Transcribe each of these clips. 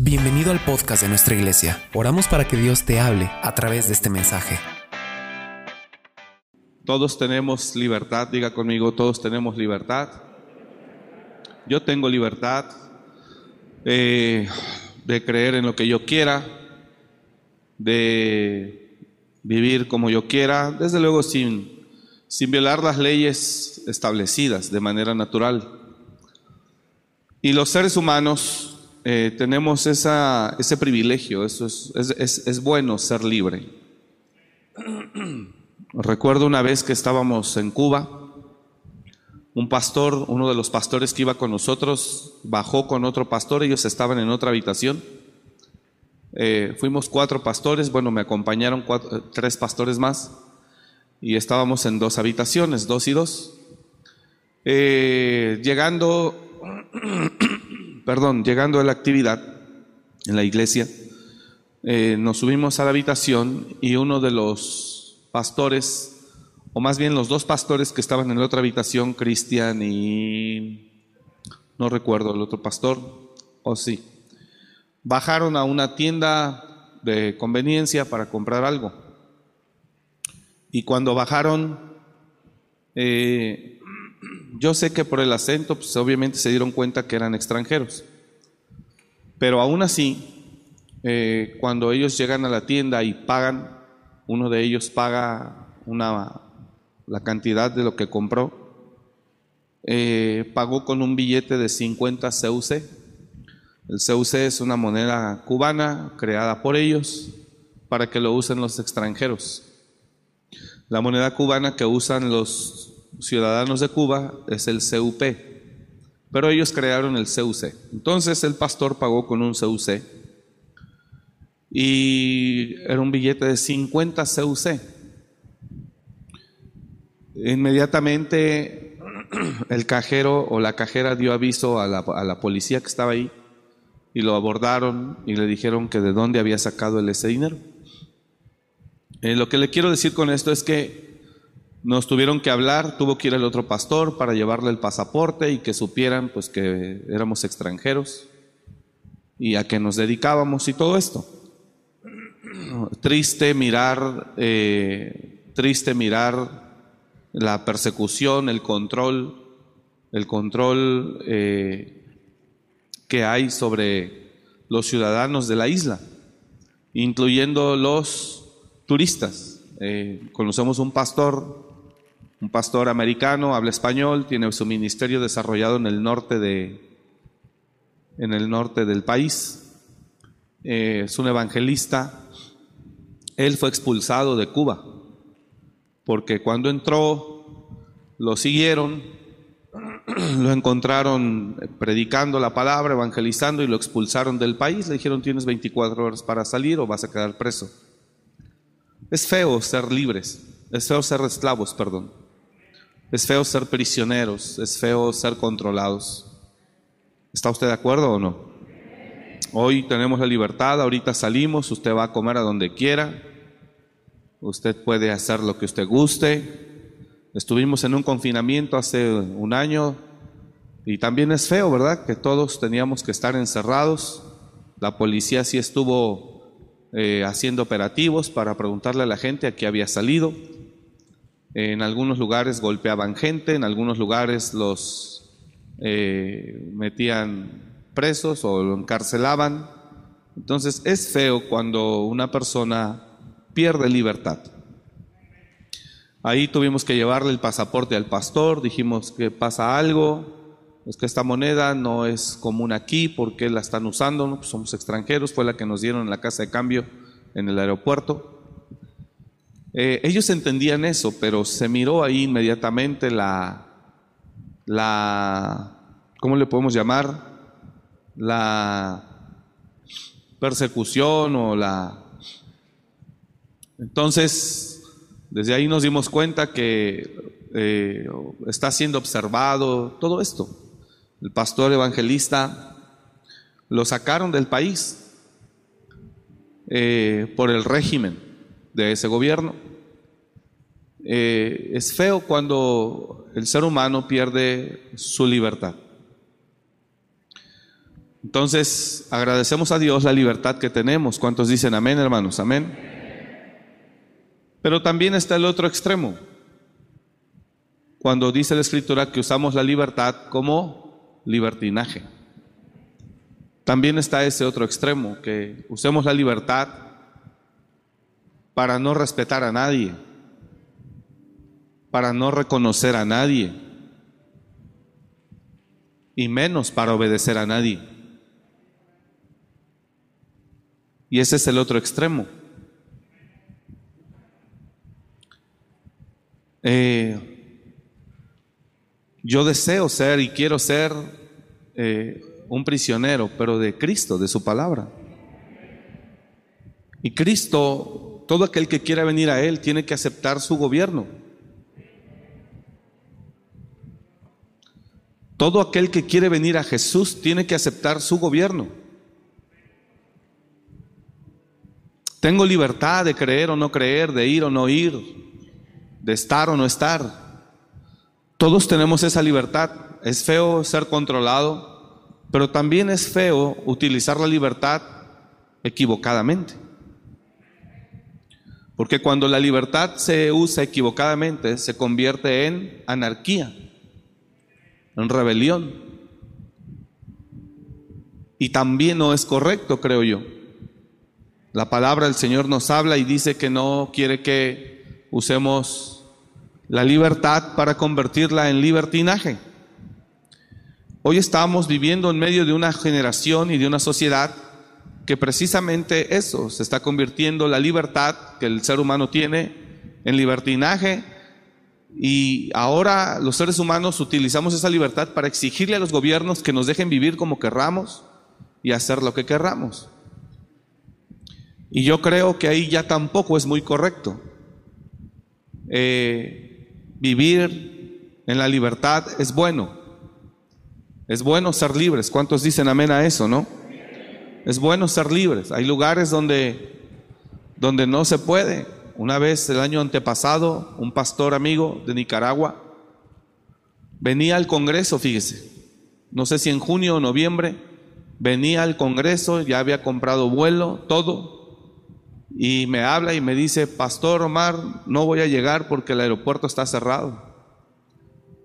Bienvenido al podcast de nuestra iglesia. Oramos para que Dios te hable a través de este mensaje. Todos tenemos libertad, diga conmigo, todos tenemos libertad. Yo tengo libertad eh, de creer en lo que yo quiera, de vivir como yo quiera, desde luego sin, sin violar las leyes establecidas de manera natural. Y los seres humanos eh, tenemos ese privilegio, eso es, es, es bueno ser libre. Recuerdo una vez que estábamos en Cuba, un pastor, uno de los pastores que iba con nosotros, bajó con otro pastor, ellos estaban en otra habitación. Eh, fuimos cuatro pastores, bueno, me acompañaron cuatro, tres pastores más y estábamos en dos habitaciones, dos y dos. Eh, llegando perdón, llegando a la actividad en la iglesia, eh, nos subimos a la habitación y uno de los pastores, o más bien los dos pastores que estaban en la otra habitación, Cristian y no recuerdo el otro pastor, o sí, bajaron a una tienda de conveniencia para comprar algo. Y cuando bajaron, eh, yo sé que por el acento, pues obviamente se dieron cuenta que eran extranjeros. Pero aún así, eh, cuando ellos llegan a la tienda y pagan, uno de ellos paga una, la cantidad de lo que compró, eh, pagó con un billete de 50 CUC. El CUC es una moneda cubana creada por ellos para que lo usen los extranjeros. La moneda cubana que usan los ciudadanos de Cuba es el CUP, pero ellos crearon el CUC. Entonces el pastor pagó con un CUC y era un billete de 50 CUC. Inmediatamente el cajero o la cajera dio aviso a la, policía que estaba ahí y lo abordaron y le dijeron que de dónde había sacado ese dinero. Eh, lo que le quiero decir con esto es que nos tuvieron que hablar, tuvo que ir el otro pastor para llevarle el pasaporte y que supieran pues que éramos extranjeros y a qué nos dedicábamos y todo esto. Triste mirar, eh, triste mirar la persecución, el control, el control eh, que hay sobre los ciudadanos de la isla, incluyendo los turistas. Eh, conocemos un pastor un pastor americano, habla español, tiene su ministerio desarrollado en el norte, de, en el norte del país. Eh, es un evangelista. Él fue expulsado de Cuba porque cuando entró lo siguieron, lo encontraron predicando la palabra, evangelizando y lo expulsaron del país. Le dijeron tienes 24 horas para salir o vas a quedar preso. Es feo ser libres, es feo ser esclavos, perdón. Es feo ser prisioneros, es feo ser controlados. ¿Está usted de acuerdo o no? Hoy tenemos la libertad, ahorita salimos, usted va a comer a donde quiera, usted puede hacer lo que usted guste. Estuvimos en un confinamiento hace un año y también es feo, ¿verdad? Que todos teníamos que estar encerrados. La policía sí estuvo eh, haciendo operativos para preguntarle a la gente a qué había salido. En algunos lugares golpeaban gente, en algunos lugares los eh, metían presos o lo encarcelaban. Entonces es feo cuando una persona pierde libertad. Ahí tuvimos que llevarle el pasaporte al pastor, dijimos que pasa algo, es que esta moneda no es común aquí, porque la están usando? Pues somos extranjeros, fue la que nos dieron en la casa de cambio en el aeropuerto. Eh, ellos entendían eso, pero se miró ahí inmediatamente la, la, ¿cómo le podemos llamar? La persecución o la... Entonces, desde ahí nos dimos cuenta que eh, está siendo observado todo esto. El pastor evangelista lo sacaron del país eh, por el régimen de ese gobierno. Eh, es feo cuando el ser humano pierde su libertad. Entonces, agradecemos a Dios la libertad que tenemos. ¿Cuántos dicen amén, hermanos? Amén. Pero también está el otro extremo. Cuando dice la escritura que usamos la libertad como libertinaje. También está ese otro extremo, que usemos la libertad para no respetar a nadie, para no reconocer a nadie, y menos para obedecer a nadie. Y ese es el otro extremo. Eh, yo deseo ser y quiero ser eh, un prisionero, pero de Cristo, de su palabra. Y Cristo, todo aquel que quiera venir a Él, tiene que aceptar su gobierno. Todo aquel que quiere venir a Jesús tiene que aceptar su gobierno. Tengo libertad de creer o no creer, de ir o no ir, de estar o no estar. Todos tenemos esa libertad. Es feo ser controlado, pero también es feo utilizar la libertad equivocadamente. Porque cuando la libertad se usa equivocadamente, se convierte en anarquía, en rebelión. Y también no es correcto, creo yo. La palabra del Señor nos habla y dice que no quiere que usemos la libertad para convertirla en libertinaje. Hoy estamos viviendo en medio de una generación y de una sociedad que precisamente eso, se está convirtiendo la libertad que el ser humano tiene en libertinaje y ahora los seres humanos utilizamos esa libertad para exigirle a los gobiernos que nos dejen vivir como querramos y hacer lo que querramos. Y yo creo que ahí ya tampoco es muy correcto. Eh, vivir en la libertad es bueno. Es bueno ser libres. ¿Cuántos dicen amén a eso, no? Es bueno ser libres. Hay lugares donde, donde no se puede. Una vez el año antepasado, un pastor amigo de Nicaragua venía al Congreso, fíjese, no sé si en junio o noviembre, venía al Congreso, ya había comprado vuelo, todo, y me habla y me dice, Pastor Omar, no voy a llegar porque el aeropuerto está cerrado.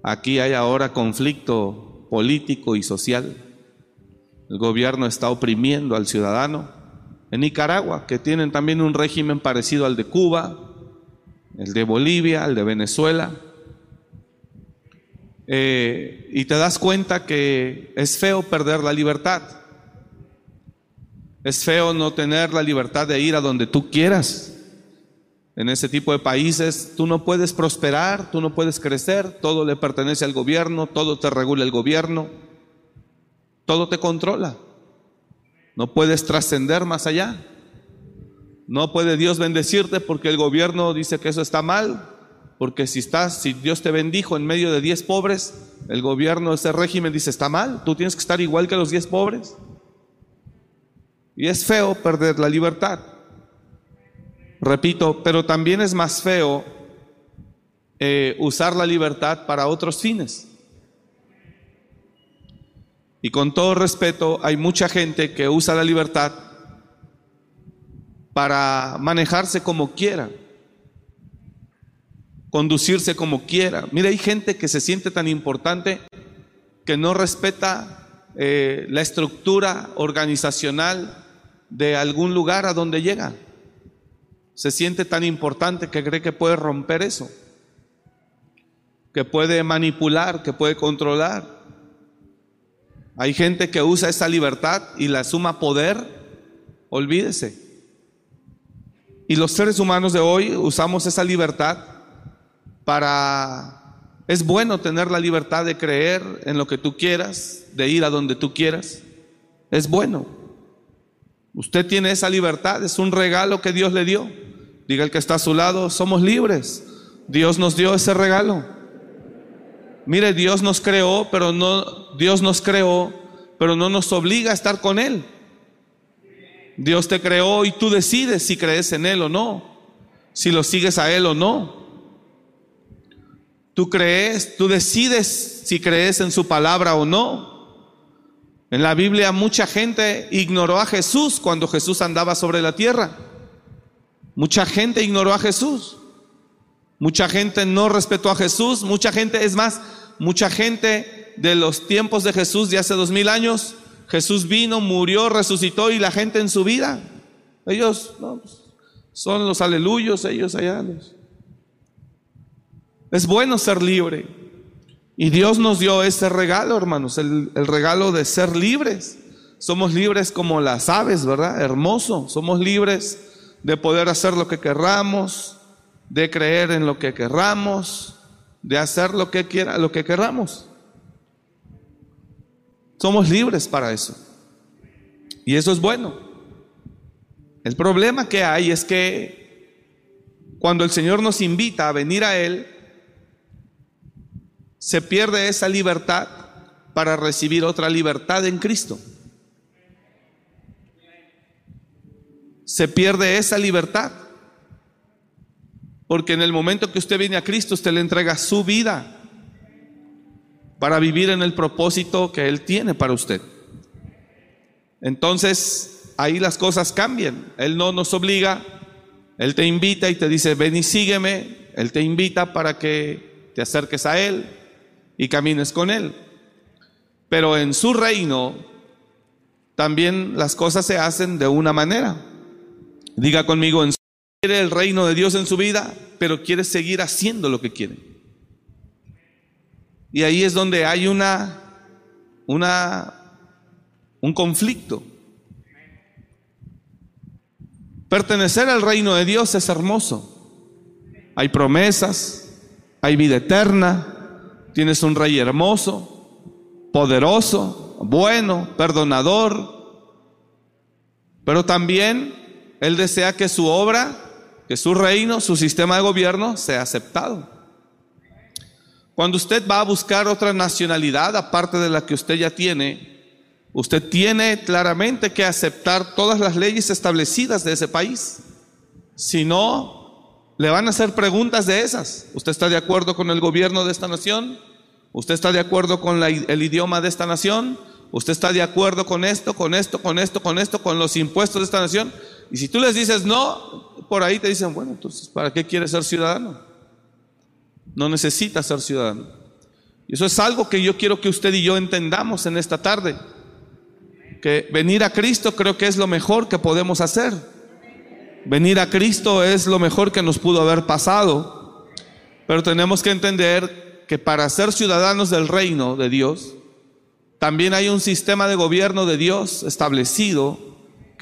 Aquí hay ahora conflicto político y social. El gobierno está oprimiendo al ciudadano. En Nicaragua, que tienen también un régimen parecido al de Cuba, el de Bolivia, el de Venezuela. Eh, y te das cuenta que es feo perder la libertad. Es feo no tener la libertad de ir a donde tú quieras. En ese tipo de países tú no puedes prosperar, tú no puedes crecer, todo le pertenece al gobierno, todo te regula el gobierno, todo te controla. No puedes trascender más allá. No puede Dios bendecirte porque el gobierno dice que eso está mal, porque si estás, si Dios te bendijo en medio de diez pobres, el gobierno, ese régimen dice está mal, tú tienes que estar igual que los diez pobres. Y es feo perder la libertad. Repito, pero también es más feo eh, usar la libertad para otros fines. Y con todo respeto, hay mucha gente que usa la libertad para manejarse como quiera, conducirse como quiera. Mira, hay gente que se siente tan importante que no respeta eh, la estructura organizacional de algún lugar a donde llega. Se siente tan importante que cree que puede romper eso, que puede manipular, que puede controlar. Hay gente que usa esa libertad y la suma poder, olvídese. Y los seres humanos de hoy usamos esa libertad para... Es bueno tener la libertad de creer en lo que tú quieras, de ir a donde tú quieras. Es bueno. Usted tiene esa libertad, es un regalo que Dios le dio. Diga el que está a su lado, somos libres. Dios nos dio ese regalo. Mire, Dios nos creó, pero no Dios nos creó, pero no nos obliga a estar con él. Dios te creó y tú decides si crees en él o no, si lo sigues a él o no. Tú crees, tú decides si crees en su palabra o no. En la Biblia mucha gente ignoró a Jesús cuando Jesús andaba sobre la tierra. Mucha gente ignoró a Jesús. Mucha gente no respetó a Jesús. Mucha gente, es más, mucha gente de los tiempos de Jesús de hace dos mil años, Jesús vino, murió, resucitó y la gente en su vida. Ellos no, pues, son los aleluyos, ellos allá. Es bueno ser libre. Y Dios nos dio ese regalo, hermanos, el, el, regalo de ser libres. Somos libres como las aves, ¿verdad? Hermoso. Somos libres de poder hacer lo que querramos, de creer en lo que querramos, de hacer lo que quiera, lo que querramos. Somos libres para eso. Y eso es bueno. El problema que hay es que cuando el Señor nos invita a venir a Él, se pierde esa libertad para recibir otra libertad en Cristo. Se pierde esa libertad. Porque en el momento que usted viene a Cristo, usted le entrega su vida para vivir en el propósito que Él tiene para usted. Entonces, ahí las cosas cambian. Él no nos obliga, Él te invita y te dice, ven y sígueme. Él te invita para que te acerques a Él y camines con Él. Pero en su reino también las cosas se hacen de una manera. Diga conmigo, en su el reino de Dios en su vida, pero quiere seguir haciendo lo que quiere. Y ahí es donde hay una, una, un conflicto. Pertenecer al reino de Dios es hermoso. Hay promesas, hay vida eterna, Tienes un rey hermoso, poderoso, bueno, perdonador, pero también Él desea que su obra, que su reino, su sistema de gobierno sea aceptado. Cuando usted va a buscar otra nacionalidad aparte de la que usted ya tiene, usted tiene claramente que aceptar todas las leyes establecidas de ese país. Si no, le van a hacer preguntas de esas. ¿Usted está de acuerdo con el gobierno de esta nación? ¿Usted está de acuerdo con el idioma de esta nación? ¿Usted está de acuerdo con esto, con esto, con esto, con esto, con los impuestos de esta nación? Y si tú les dices no, por ahí te dicen, bueno, entonces, ¿para qué quieres ser ciudadano? No necesitas ser ciudadano. Y eso es algo que yo quiero que usted y yo entendamos en esta tarde. Que venir a Cristo creo que es lo mejor que podemos hacer. Venir a Cristo es lo mejor que nos pudo haber pasado, pero tenemos que entender que para ser ciudadanos del reino de Dios, también hay un sistema de gobierno de Dios establecido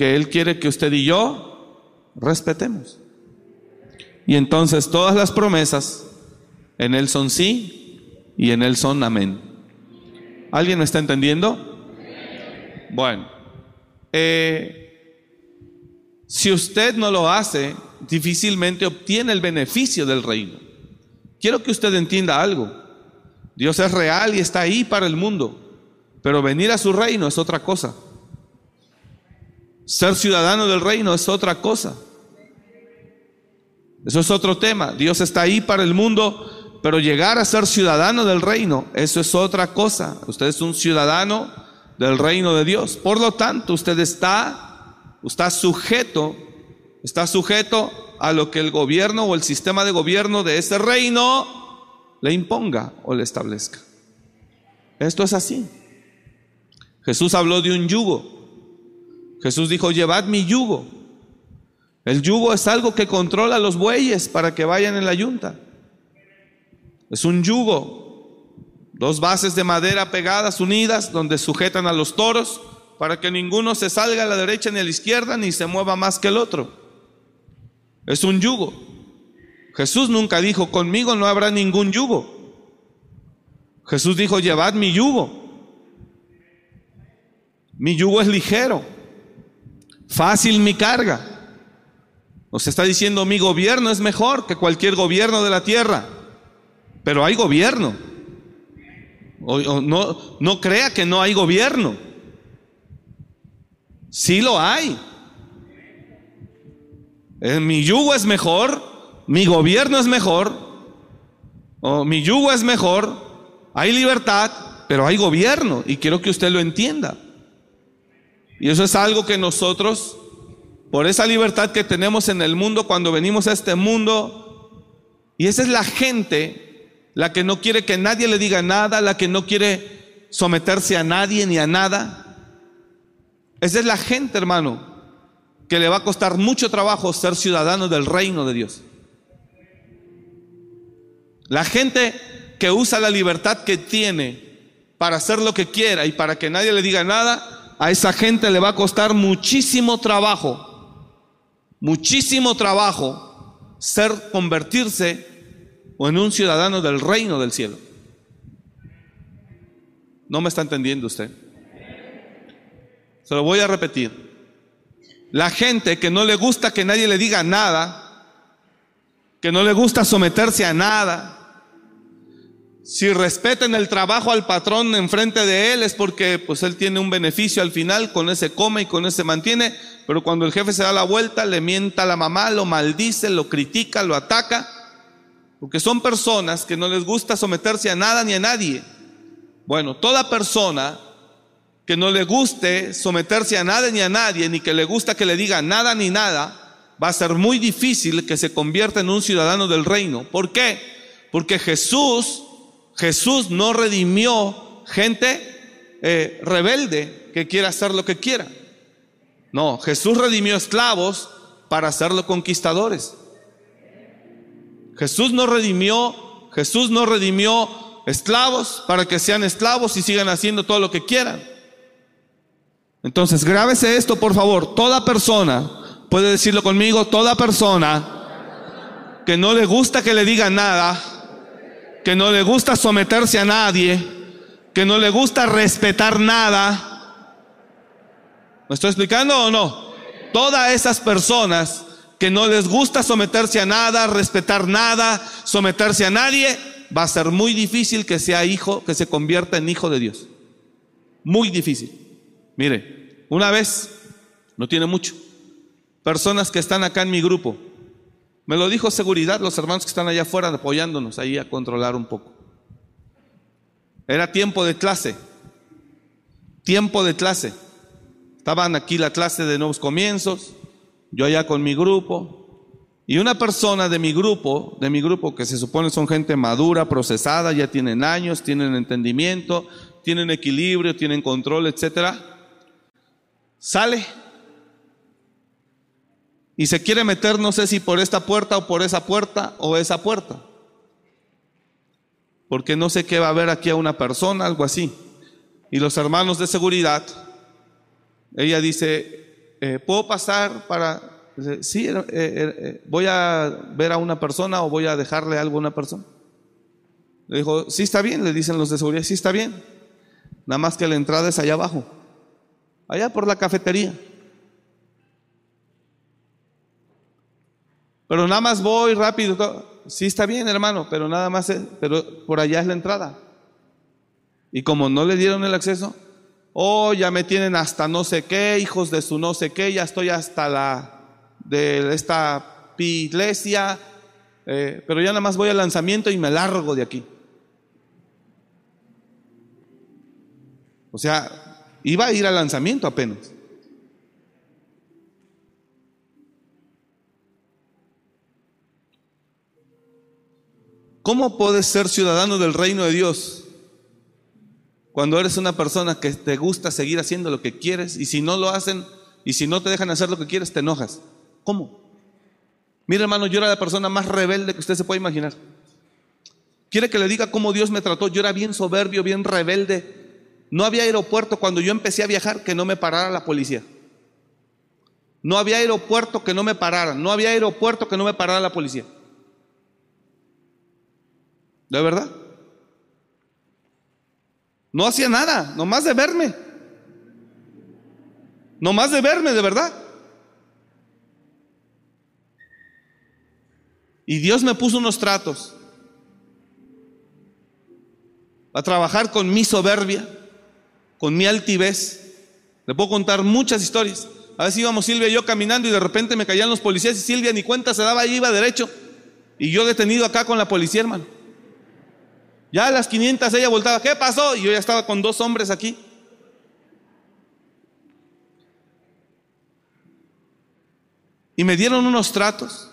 que Él quiere que usted y yo respetemos. Y entonces todas las promesas en Él son sí y en Él son amén. ¿Alguien me está entendiendo? Bueno, eh, si usted no lo hace, difícilmente obtiene el beneficio del reino. Quiero que usted entienda algo. Dios es real y está ahí para el mundo, pero venir a su reino es otra cosa. Ser ciudadano del reino es otra cosa. Eso es otro tema. Dios está ahí para el mundo, pero llegar a ser ciudadano del reino, eso es otra cosa. Usted es un ciudadano del reino de Dios. Por lo tanto, usted está está sujeto, está sujeto a lo que el gobierno o el sistema de gobierno de ese reino le imponga o le establezca. Esto es así. Jesús habló de un yugo. Jesús dijo, llevad mi yugo. El yugo es algo que controla los bueyes para que vayan en la yunta. Es un yugo, dos bases de madera pegadas, unidas, donde sujetan a los toros para que ninguno se salga a la derecha ni a la izquierda ni se mueva más que el otro. Es un yugo. Jesús nunca dijo, conmigo no habrá ningún yugo. Jesús dijo, llevad mi yugo. Mi yugo es ligero, fácil mi carga. Nos está diciendo, mi gobierno es mejor que cualquier gobierno de la tierra. Pero hay gobierno. no, no crea que no hay gobierno. Sí lo hay. Eh, mi yugo es mejor, mi gobierno es mejor, o mi yugo es mejor, hay libertad, pero hay gobierno y quiero que usted lo entienda. Y eso es algo que nosotros, por esa libertad que tenemos en el mundo cuando venimos a este mundo, y esa es la gente, la que no quiere que nadie le diga nada, la que no quiere someterse a nadie ni a nada. Esa es la gente, hermano, que le va a costar mucho trabajo ser ciudadano del reino de Dios. La gente que usa la libertad que tiene para hacer lo que quiera y para que nadie le diga nada, a esa gente le va a costar muchísimo trabajo, muchísimo trabajo ser, convertirse en un ciudadano del reino del cielo. ¿No me está entendiendo usted? Se lo voy a repetir. La gente que no le gusta que nadie le diga nada, que no le gusta someterse a nada, si respeten el trabajo al patrón enfrente de él es porque pues él tiene un beneficio al final, con ese come y con ese mantiene, pero cuando el jefe se da la vuelta, le mienta a la mamá, lo maldice, lo critica, lo ataca, porque son personas que no les gusta someterse a nada ni a nadie. Bueno, toda persona que no le guste someterse a nada ni a nadie, ni que le gusta que le diga nada ni nada, va a ser muy difícil que se convierta en un ciudadano del reino. ¿Por qué? Porque Jesús Jesús no redimió gente eh, rebelde que quiera hacer lo que quiera. No, Jesús redimió esclavos para hacerlo conquistadores. Jesús no redimió, Jesús no redimió esclavos para que sean esclavos y sigan haciendo todo lo que quieran. Entonces, grábese esto, por favor. Toda persona, puede decirlo conmigo, toda persona que no le gusta que le digan nada, que no le gusta someterse a nadie, que no le gusta respetar nada. ¿Me estoy explicando o no? Todas esas personas que no les gusta someterse a nada, respetar nada, someterse a nadie, va a ser muy difícil que sea hijo, que se convierta en hijo de Dios. Muy difícil. Mire, una vez, no tiene mucho, personas que están acá en mi grupo, me lo dijo seguridad, los hermanos que están allá afuera apoyándonos ahí a controlar un poco. Era tiempo de clase, tiempo de clase. Estaban aquí la clase de nuevos comienzos, yo allá con mi grupo, y una persona de mi grupo, de mi grupo que se supone son gente madura, procesada, ya tienen años, tienen entendimiento, tienen equilibrio, tienen control, etcétera, sale y se quiere meter, no sé si por esta puerta o por esa puerta o esa puerta. Porque no sé qué va a haber aquí a una persona, algo así. Y los hermanos de seguridad, ella dice, eh, ¿puedo pasar para... Sí, eh, eh, voy a ver a una persona o voy a dejarle algo a una persona. Le dijo, sí está bien, le dicen los de seguridad, sí está bien. Nada más que la entrada es allá abajo, allá por la cafetería. Pero nada más voy rápido. Sí está bien, hermano, pero nada más, pero por allá es la entrada. Y como no le dieron el acceso, oh, ya me tienen hasta no sé qué, hijos de su no sé qué, ya estoy hasta la de esta iglesia, eh, pero ya nada más voy al lanzamiento y me largo de aquí. O sea, iba a ir al lanzamiento apenas. ¿Cómo puedes ser ciudadano del reino de Dios cuando eres una persona que te gusta seguir haciendo lo que quieres y si no lo hacen y si no te dejan hacer lo que quieres, te enojas? ¿Cómo? Mira hermano, yo era la persona más rebelde que usted se puede imaginar. ¿Quiere que le diga cómo Dios me trató? Yo era bien soberbio, bien rebelde. No había aeropuerto cuando yo empecé a viajar que no me parara la policía. No había aeropuerto que no me parara. No había aeropuerto que no me parara la policía. ¿De verdad? No hacía nada, nomás de verme. Nomás de verme, de verdad. Y Dios me puso unos tratos a trabajar con mi soberbia, con mi altivez. Le puedo contar muchas historias. A veces íbamos Silvia y yo caminando y de repente me caían los policías y Silvia ni cuenta se daba y iba derecho. Y yo detenido acá con la policía, hermano. Ya a las 500 ella voltaba, ¿qué pasó? Y yo ya estaba con dos hombres aquí. Y me dieron unos tratos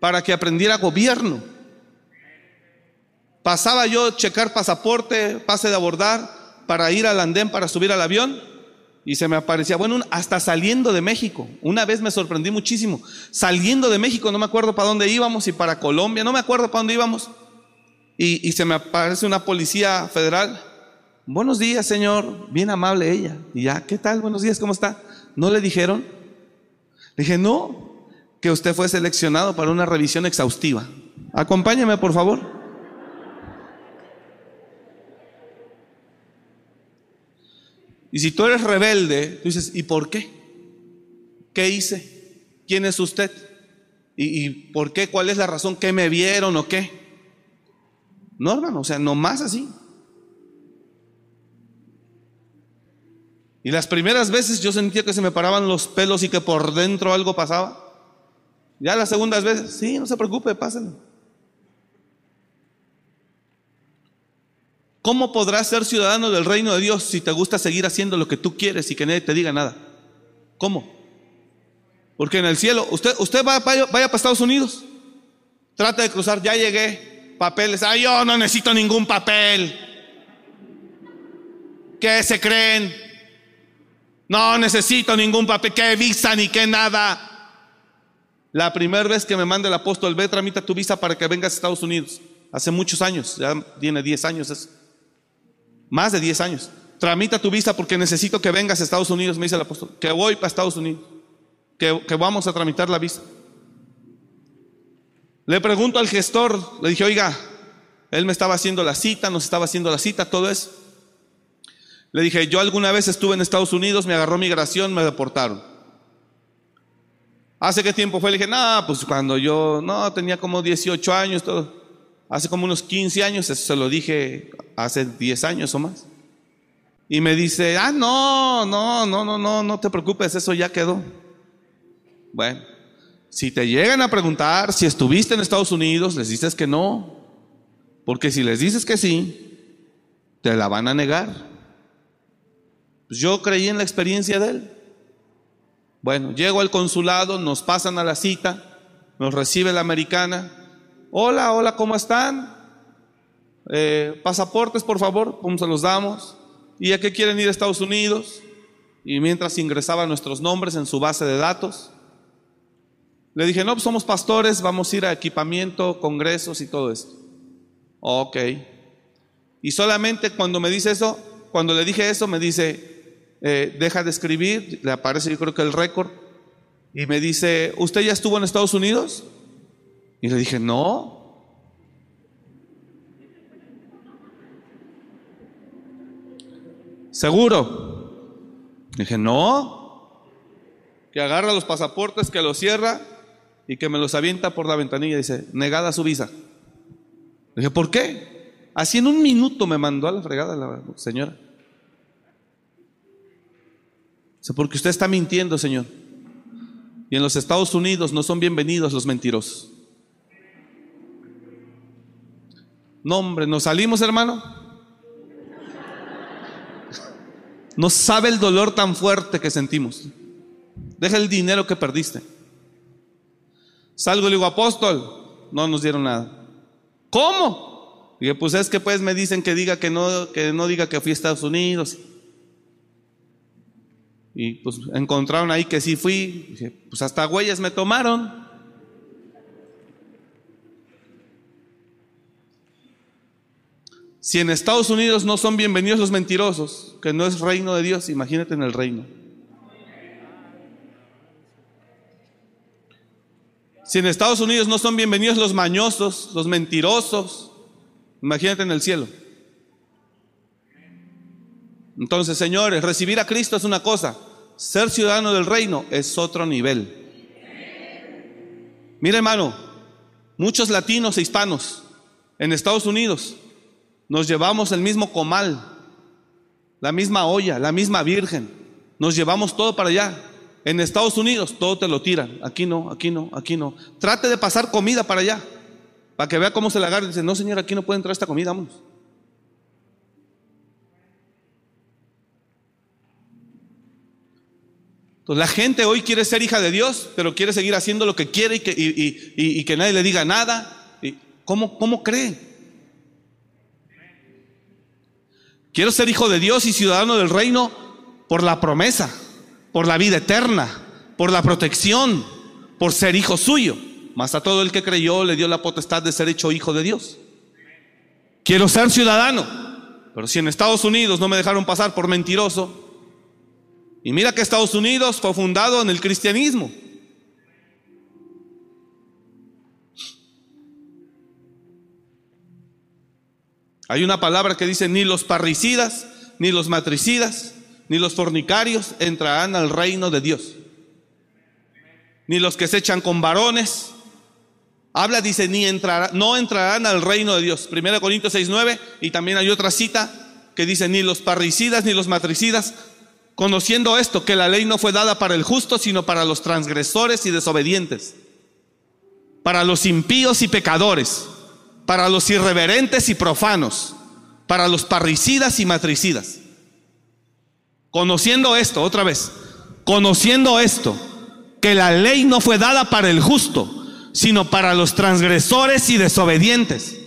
para que aprendiera gobierno. Pasaba yo a checar pasaporte, pase de abordar, para ir al andén, para subir al avión, y se me aparecía, bueno, hasta saliendo de México. Una vez me sorprendí muchísimo. Saliendo de México, no me acuerdo para dónde íbamos, y para Colombia, no me acuerdo para dónde íbamos. Y, y se me aparece una policía federal. Buenos días, señor. Bien amable ella. Y ya, ¿qué tal? Buenos días, ¿cómo está? ¿No le dijeron? Le dije, no, que usted fue seleccionado para una revisión exhaustiva. Acompáñeme, por favor. Y si tú eres rebelde, tú dices, ¿y por qué? ¿Qué hice? ¿Quién es usted? ¿Y, por qué? ¿Cuál es la razón? ¿Qué me vieron o qué? No, hermano, o sea, nomás así. Y las primeras veces yo sentía que se me paraban los pelos y que por dentro algo pasaba. Ya las segundas veces, sí, no se preocupe, pásenlo. ¿Cómo podrás ser ciudadano del reino de Dios si te gusta seguir haciendo lo que tú quieres y que nadie te diga nada? ¿Cómo? Porque en el cielo, usted, usted vaya, vaya, para Estados Unidos, trata de cruzar, ya llegué, papeles, ay, yo no necesito ningún papel. ¿Qué se creen? No necesito ningún papel, qué visa ni qué nada. La primera vez que me manda el apóstol, ve, tramita tu visa para que vengas a Estados Unidos. Hace muchos años, ya tiene 10 años. Más de 10 años. Tramita tu visa porque necesito que vengas a Estados Unidos, me dice el apóstol. Que voy para Estados Unidos. Que, que vamos a tramitar la visa. Le pregunto al gestor, le dije, oiga, él me estaba haciendo la cita, nos estaba haciendo la cita, todo eso. Le dije, yo alguna vez estuve en Estados Unidos, me agarró migración, me deportaron. ¿Hace qué tiempo fue? Le dije, no, pues cuando yo, no, tenía como 18 años, todo. Hace como unos 15 años, eso se lo dije hace 10 años o más. Y me dice, ah, no, no, no, no, no, no te preocupes, eso ya quedó. Bueno, si te llegan a preguntar si estuviste en Estados Unidos, les dices que no. Porque si les dices que sí, te la van a negar. Pues yo creí en la experiencia de él. Bueno, llego al consulado, nos pasan a la cita, nos recibe la americana Hola, hola, ¿cómo están? Eh, pasaportes, por favor, ¿cómo se los damos? ¿Y a qué quieren ir a Estados Unidos? Y mientras ingresaban nuestros nombres en su base de datos, le dije, no, pues somos pastores, vamos a ir a equipamiento, congresos y todo esto. Ok. Y solamente cuando me dice eso, cuando le dije eso, me dice, eh, deja de escribir, le aparece yo creo que el récord, y me dice, ¿usted ya estuvo en Estados Unidos? Y le dije, no. ¿Seguro? dije, no. Que agarra los pasaportes, que los cierra y que me los avienta por la ventanilla. Dice, negada su visa. dije, ¿por qué? Así en un minuto me mandó a la fregada la señora. Dice, porque usted está mintiendo, señor. Y en los Estados Unidos no son bienvenidos los mentirosos. No, hombre, nos salimos, hermano. No sabe el dolor tan fuerte que sentimos. Deja el dinero que perdiste. Salgo y le digo, apóstol, no nos dieron nada. ¿Cómo? Dije, pues es que pues me dicen que diga que no, que no diga que fui a Estados Unidos. Y pues encontraron ahí que sí fui. Dije, pues hasta huellas me tomaron. Si en Estados Unidos no son bienvenidos los mentirosos, que no es reino de Dios, imagínate en el reino. Si en Estados Unidos no son bienvenidos los mañosos, los mentirosos, imagínate en el cielo. Entonces, señores, recibir a Cristo es una cosa, ser ciudadano del reino es otro nivel. Mire, hermano, muchos latinos e hispanos en Estados Unidos nos llevamos el mismo comal, la misma olla, la misma virgen. Nos llevamos todo para allá. En Estados Unidos todo te lo tiran. Aquí no, aquí no, aquí no. Trate de pasar comida para allá. Para que vea cómo se la agarra. Dice, no señor, aquí no puede entrar esta comida, vamos. Entonces, la gente hoy quiere ser hija de Dios, pero quiere seguir haciendo lo que quiere y que, nadie le diga nada. ¿Cómo, ¿Cómo cree? Quiero ser hijo de Dios y ciudadano del reino por la promesa, por la vida eterna, por la protección, por ser hijo suyo. Mas a todo el que creyó le dio la potestad de ser hecho hijo de Dios. Quiero ser ciudadano, pero si en Estados Unidos no me dejaron pasar por mentiroso, y mira que Estados Unidos fue fundado en el cristianismo. Hay una palabra que dice, ni los parricidas, ni los matricidas, ni los fornicarios entrarán al reino de Dios. Ni los que se echan con varones. Habla, dice, ni entrará, no entrarán al reino de Dios. 1 Corintios 6, 9. Y también hay otra cita que dice, ni los parricidas, ni los matricidas, conociendo esto, que la ley no fue dada para el justo, sino para los transgresores y desobedientes, para los impíos y pecadores, para los irreverentes y profanos, para los parricidas y matricidas. Conociendo esto, otra vez, conociendo esto, que la ley no fue dada para el justo, sino para los transgresores y desobedientes,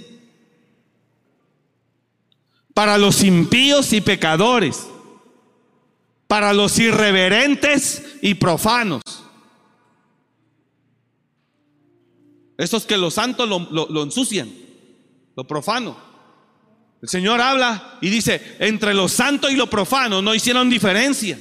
para los impíos y pecadores, para los irreverentes y profanos. Esos que los santos lo- lo ensucian, lo profano. El Señor habla y dice, entre lo santo y lo profano no hicieron diferencia.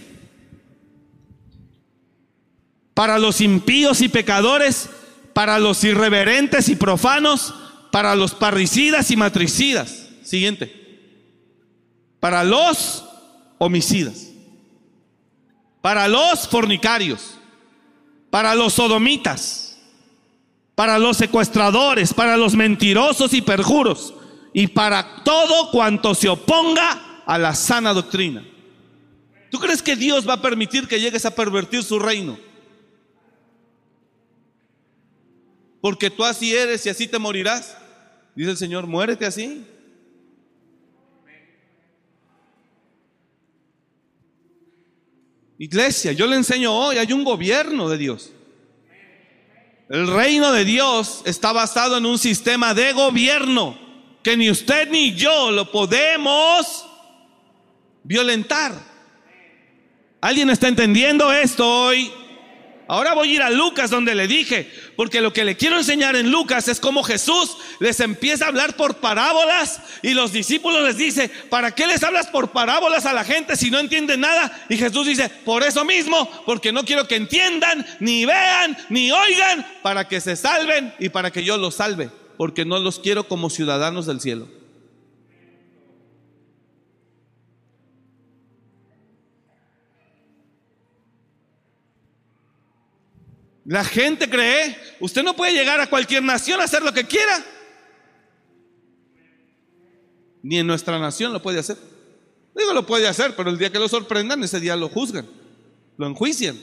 Para los impíos y pecadores, para los irreverentes y profanos, para los parricidas y matricidas. Siguiente. Para los homicidas para los fornicarios, para los sodomitas, para los secuestradores, para los mentirosos y perjuros, y para todo cuanto se oponga a la sana doctrina. ¿Tú crees que Dios va a permitir que llegues a pervertir su reino? Porque tú así eres y así te morirás. Dice el Señor, muérete así. Iglesia, yo le enseño hoy, hay un gobierno de Dios. El reino de Dios está basado en un sistema de gobierno que ni usted ni yo lo podemos violentar. ¿Alguien está entendiendo esto hoy? Ahora voy a ir a Lucas donde le dije, porque lo que le quiero enseñar en Lucas es cómo Jesús les empieza a hablar por parábolas y los discípulos les dice, ¿para qué les hablas por parábolas a la gente si no entienden nada? Y Jesús dice, por eso mismo, porque no quiero que entiendan, ni vean, ni oigan, para que se salven y para que yo los salve, porque no los quiero como ciudadanos del cielo. La gente cree, usted no puede llegar a cualquier nación a hacer lo que quiera. Ni en nuestra nación lo puede hacer. Digo, lo puede hacer, pero el día que lo sorprendan, ese día lo juzgan, lo enjuician.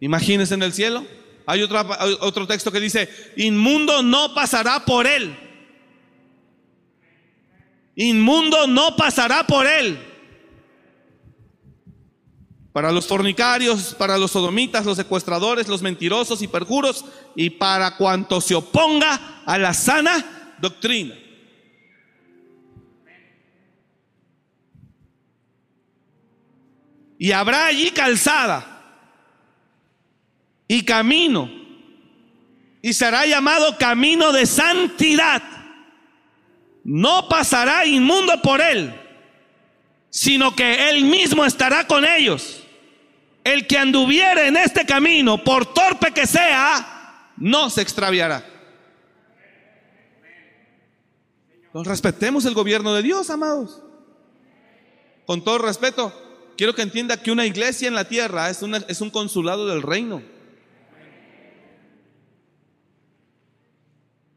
Imagínense en el cielo. Hay hay otro texto que dice, inmundo no pasará por él. Inmundo no pasará por él. Para los fornicarios, para los sodomitas, los secuestradores, los mentirosos y perjuros, y para cuanto se oponga a la sana doctrina. Y habrá allí calzada y camino, y será llamado camino de santidad. No pasará inmundo por él, sino que él mismo estará con ellos. El que anduviere en este camino, por torpe que sea, no se extraviará. Respetemos el gobierno de Dios, amados. Con todo respeto, quiero que entienda que una iglesia en la tierra es, una- es un consulado del reino.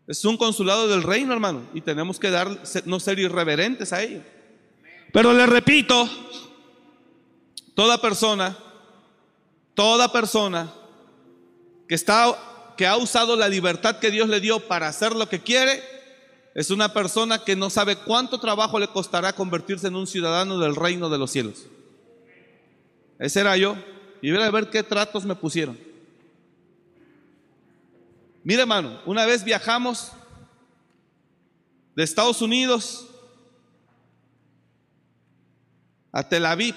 Es un consulado del reino, hermano, y tenemos que dar, no ser irreverentes a ello. Pero le repito, toda persona, toda persona que está que ha usado la libertad que Dios le dio para hacer lo que quiere, es una persona que no sabe cuánto trabajo le costará convertirse en un ciudadano del reino de los cielos. Ese era yo. y ver a ver qué tratos me pusieron. Mire, hermano, una vez viajamos de Estados Unidos a Tel Aviv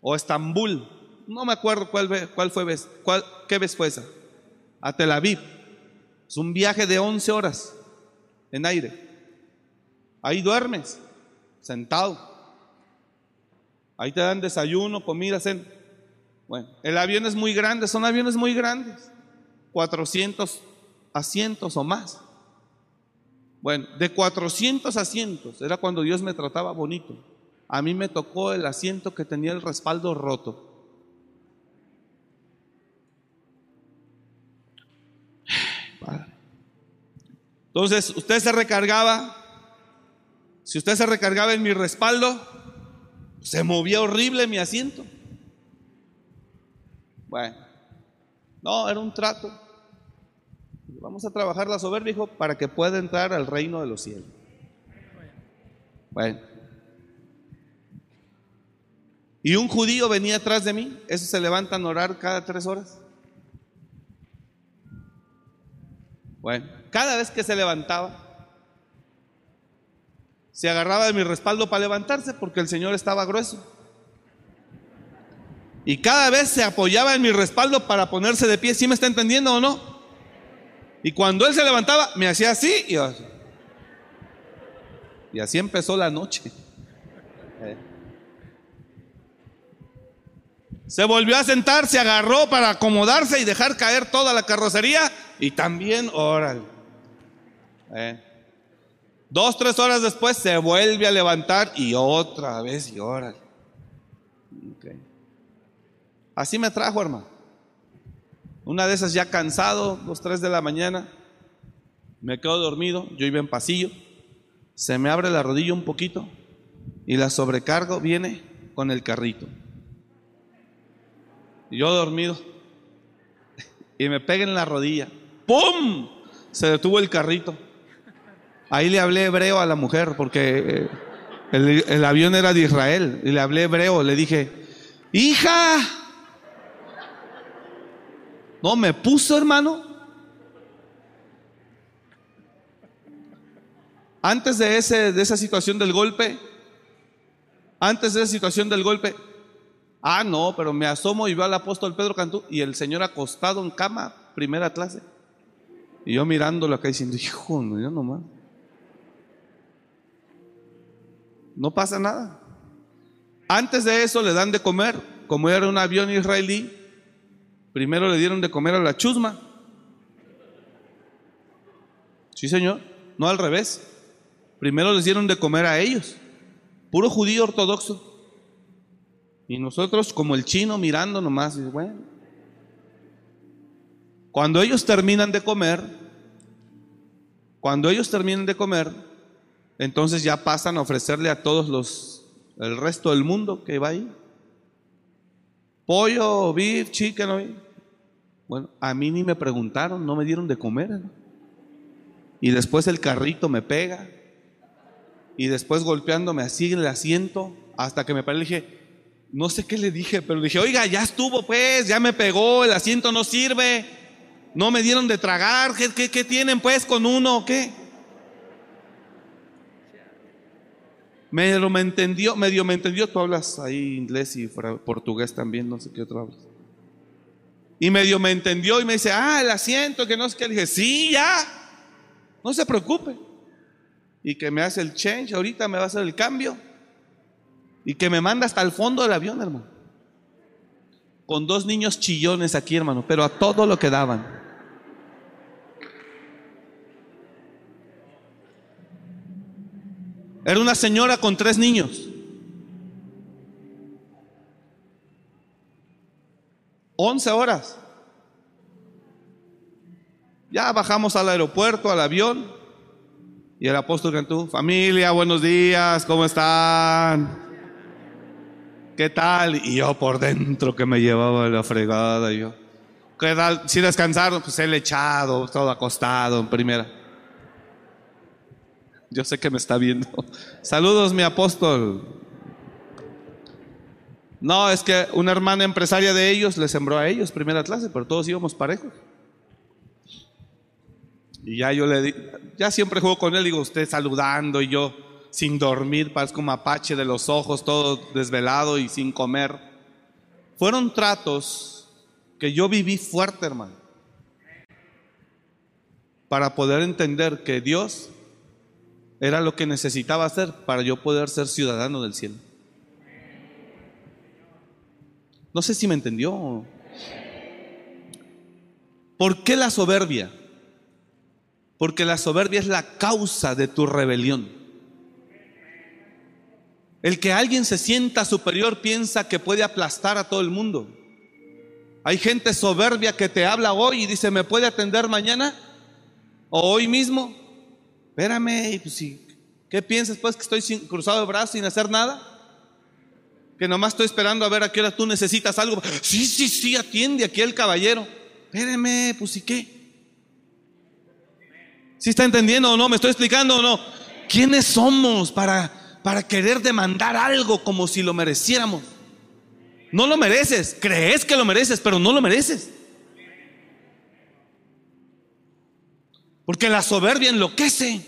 o Estambul, no me acuerdo cuál, cuál fue cuál, qué vez fue esa, a Tel Aviv. Es un viaje de 11 horas en aire. Ahí duermes, sentado. Ahí te dan desayuno, comida, cena. Bueno, el avión es muy grande, son aviones muy grandes. 400 asientos o más. Bueno, de 400 asientos, era cuando Dios me trataba bonito. A mí me tocó el asiento que tenía el respaldo roto. Entonces, usted se recargaba, si usted se recargaba en mi respaldo, se movía horrible mi asiento. Bueno, no, era un trato. Vamos a trabajar la soberbia, hijo, para que pueda entrar al reino de los cielos. Bueno. Y un judío venía atrás de mí. Eso se levantan a orar cada tres horas. Bueno, cada vez que se levantaba, se agarraba de mi respaldo para levantarse porque el Señor estaba grueso. Y cada vez se apoyaba en mi respaldo para ponerse de pie. ¿Sí me está entendiendo o no? Y cuando él se levantaba, me hacía así y así. Y así empezó la noche. Eh. Se volvió a sentar, se agarró para acomodarse y dejar caer toda la carrocería. Y también, órale. Eh. Dos, tres horas después se vuelve a levantar y otra vez y órale. Así me trajo, hermano. Una de esas ya cansado, dos, tres de la mañana, me quedo dormido, yo iba en pasillo, se me abre la rodilla un poquito y la sobrecargo viene con el carrito. Yo dormido y me pega en la rodilla, ¡pum! Se detuvo el carrito. Ahí le hablé hebreo a la mujer porque eh, el, el avión era de Israel y le hablé hebreo, le dije, hija, no, me puso, hermano. Antes de, ese, de esa situación del golpe, antes de esa situación del golpe, ah, no, pero me asomo y veo al apóstol Pedro Cantú y el Señor acostado en cama, primera clase. Y yo mirándolo acá diciendo, hijo, no, yo nomás. No pasa nada. Antes de eso le dan de comer, como era un avión israelí, Primero le dieron de comer a la chusma. Sí, señor. No al revés. Primero les dieron de comer a ellos. Puro judío ortodoxo. Y nosotros como el chino mirando nomás. Y bueno. Cuando ellos terminan de comer, cuando ellos terminan de comer, entonces ya pasan a ofrecerle a todos los, el resto del mundo que va ahí pollo, beef, chicken. Bueno, a mí ni me preguntaron, no me dieron de comer. Y después el carrito me pega. Y después golpeándome así en el asiento, hasta que me paré, le dije, no sé qué le dije, pero le dije, oiga, ya estuvo pues, ya me pegó, el asiento no sirve, no me dieron de tragar, ¿qué, qué, tienen pues con uno o qué? Medio me entendió, medio me entendió. Tú hablas ahí inglés y portugués también, no sé qué otro hablas. Y medio me entendió y me dice, ah, el asiento, que no sé qué. Dije, sí, ya, no se preocupe. Y que me hace el change, ahorita me va a hacer el cambio. Y que me manda hasta el fondo del avión, hermano. Con dos niños chillones aquí, hermano, pero a todo lo que daban. Era una señora con tres niños. Once horas. Ya bajamos al aeropuerto, al avión. Y el apóstol cantó, familia, buenos días, ¿cómo están? ¿Qué tal? Y yo por dentro que me llevaba la fregada. yo, ¿qué tal? Si descansaron, pues el echado, todo acostado en primera. Yo sé que me está viendo. Saludos, mi apóstol. No, es que una hermana empresaria de ellos le sembró a ellos primera clase, pero todos íbamos parejos. Y ya yo le di, ya siempre juego con él, digo, usted saludando y yo sin dormir, parezco mapache de los ojos, todo desvelado y sin comer. Fueron tratos que yo viví fuerte, hermano, para poder entender que Dios era lo que necesitaba hacer para yo poder ser ciudadano del cielo. No sé si me entendió. ¿Por qué la soberbia? Porque la soberbia es la causa de tu rebelión. El que alguien se sienta superior piensa que puede aplastar a todo el mundo. Hay gente soberbia que te habla hoy y dice, ¿me puede atender mañana? ¿O hoy mismo? Espérame, pues ¿qué piensas pues que estoy sin, cruzado de brazos sin hacer nada? Que nomás estoy esperando a ver a qué hora tú necesitas algo. Sí, sí, sí, atiende aquí el caballero. Espérame, pues ¿y qué? ¿Sí está entendiendo o no? ¿Me estoy explicando o no? ¿Quiénes somos para, para querer demandar algo como si lo mereciéramos? No lo mereces, crees que lo mereces, pero no lo mereces. Porque la soberbia enloquece.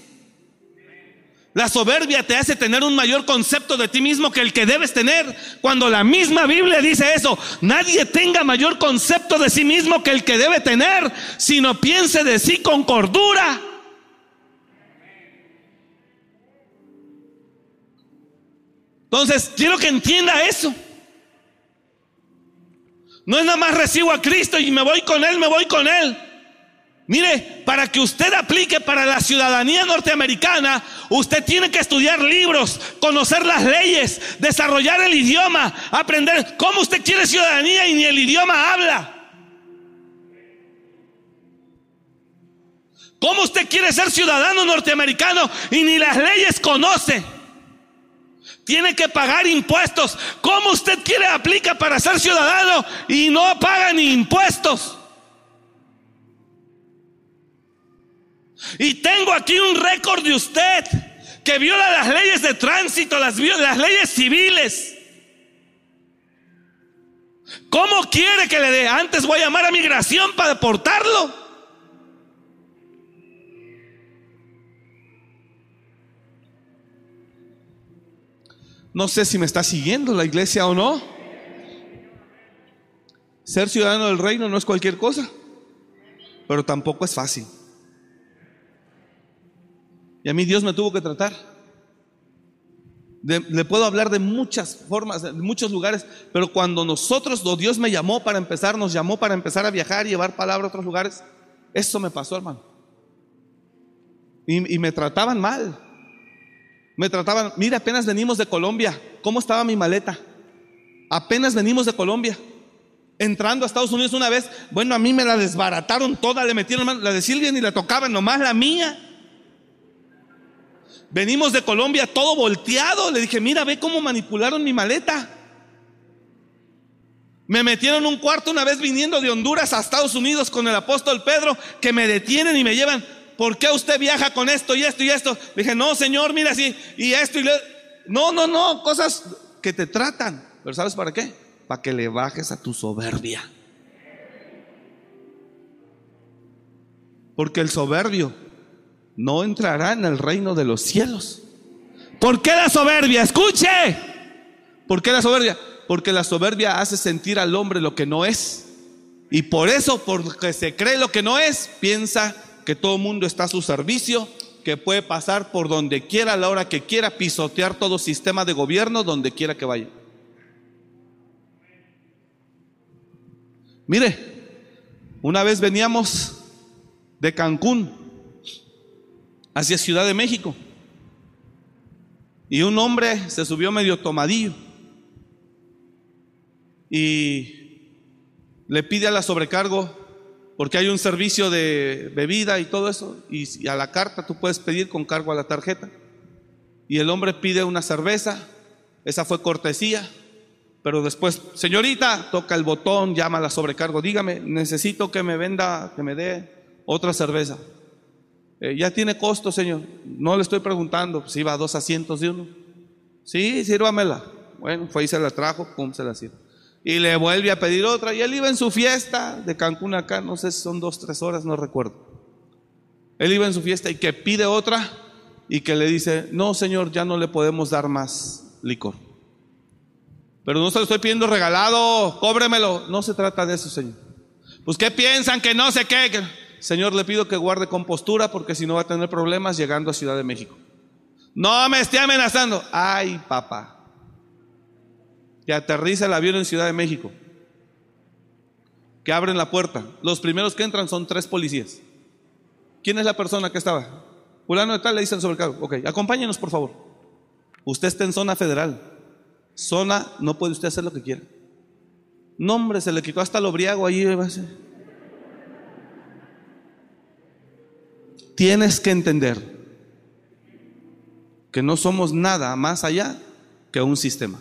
La soberbia te hace tener un mayor concepto de ti mismo que el que debes tener. Cuando la misma Biblia dice eso, nadie tenga mayor concepto de sí mismo que el que debe tener, sino piense de sí con cordura. Entonces, quiero que entienda eso. No es nada más recibo a Cristo y me voy con Él, me voy con Él. Mire, para que usted aplique para la ciudadanía norteamericana, usted tiene que estudiar libros, conocer las leyes, desarrollar el idioma, aprender cómo usted quiere ciudadanía y ni el idioma habla. ¿Cómo usted quiere ser ciudadano norteamericano y ni las leyes conoce? Tiene que pagar impuestos. ¿Cómo usted quiere aplica para ser ciudadano y no paga ni impuestos? Y tengo aquí un récord de usted que viola las leyes de tránsito, las, leyes civiles. ¿Cómo quiere que le dé? Antes voy a llamar a migración para deportarlo. No sé si me está siguiendo la iglesia o no. Ser ciudadano del reino no es cualquier cosa, pero tampoco es fácil. Y a mí Dios me tuvo que tratar. le puedo hablar de muchas formas, de muchos lugares, pero cuando nosotros, o Dios me llamó para empezar, nos llamó para empezar a viajar y llevar palabra a otros lugares, eso me pasó, hermano. y me trataban mal. Me trataban, mira, apenas venimos de Colombia, ¿cómo estaba mi maleta? Apenas venimos de Colombia. Entrando a Estados Unidos una vez, bueno, a mí me la desbarataron toda, le metieron la de Silvia ni la tocaban, nomás la mía. Venimos de Colombia todo volteado. Le dije, mira, ve cómo manipularon mi maleta. Me metieron un cuarto una vez viniendo de Honduras a Estados Unidos con el apóstol Pedro, que me detienen y me llevan. ¿por qué usted viaja con esto y esto y esto? Le dije, no, señor, mira así, y esto y le... No, no, no, cosas que te tratan. Pero ¿sabes para qué? Para que le bajes a tu soberbia. Porque el soberbio no entrará en el reino de los cielos. ¿Por qué la soberbia? Escuche. ¿Por qué la soberbia? Porque la soberbia hace sentir al hombre lo que no es. Y por eso, porque se cree lo que no es, piensa que todo el mundo está a su servicio, que puede pasar por donde quiera a la hora que quiera, pisotear todo sistema de gobierno donde quiera que vaya. Mire, una vez veníamos de Cancún hacia Ciudad de México y un hombre se subió medio tomadillo y le pide a la sobrecargo porque hay un servicio de bebida y todo eso, y, a la carta tú puedes pedir con cargo a la tarjeta. Y el hombre pide una cerveza, esa fue cortesía, pero después, señorita, toca el botón, llama a la sobrecargo, dígame, necesito que me venda, que me dé otra cerveza. Eh, ya tiene costo, señor. No le estoy preguntando si va a dos asientos de uno. Sí, sírvamela. Bueno, fue y se la trajo, pum, se la sirve. Y le vuelve a pedir otra. Y él iba en su fiesta de Cancún acá, no sé si son dos, tres horas, no recuerdo. Él iba en su fiesta y que pide otra y que le dice, no señor, ya no le podemos dar más licor. Pero no se lo estoy pidiendo regalado, cóbremelo. No se trata de eso, Señor. Pues ¿qué piensan? Que no sé qué. Señor, le pido que guarde compostura porque si no va a tener problemas llegando a Ciudad de México. No me esté amenazando. Ay, papá. Que aterriza el avión en Ciudad de México. Que abren la puerta. Los primeros que entran son tres policías. ¿Quién es la persona que estaba? Fulano de tal le dicen sobre el cargo. Ok, acompáñenos por favor. Usted está en zona federal. Zona, no puede usted hacer lo que quiera. No, hombre, se le quitó hasta el briago ahí. Tienes que entender que no somos nada más allá que un sistema.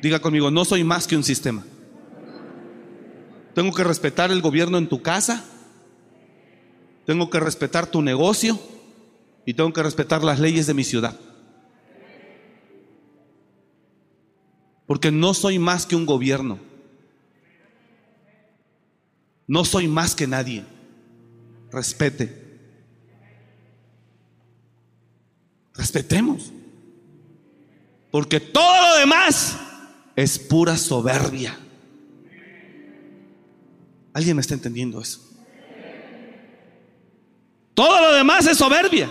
Diga conmigo, no soy más que un sistema. Tengo que respetar el gobierno en tu casa, tengo que respetar tu negocio y tengo que respetar las leyes de mi ciudad. Porque no soy más que un gobierno. No soy más que nadie. Respete. Respetemos. Porque todo lo demás es pura soberbia. ¿Alguien me está entendiendo eso? Todo lo demás es soberbia.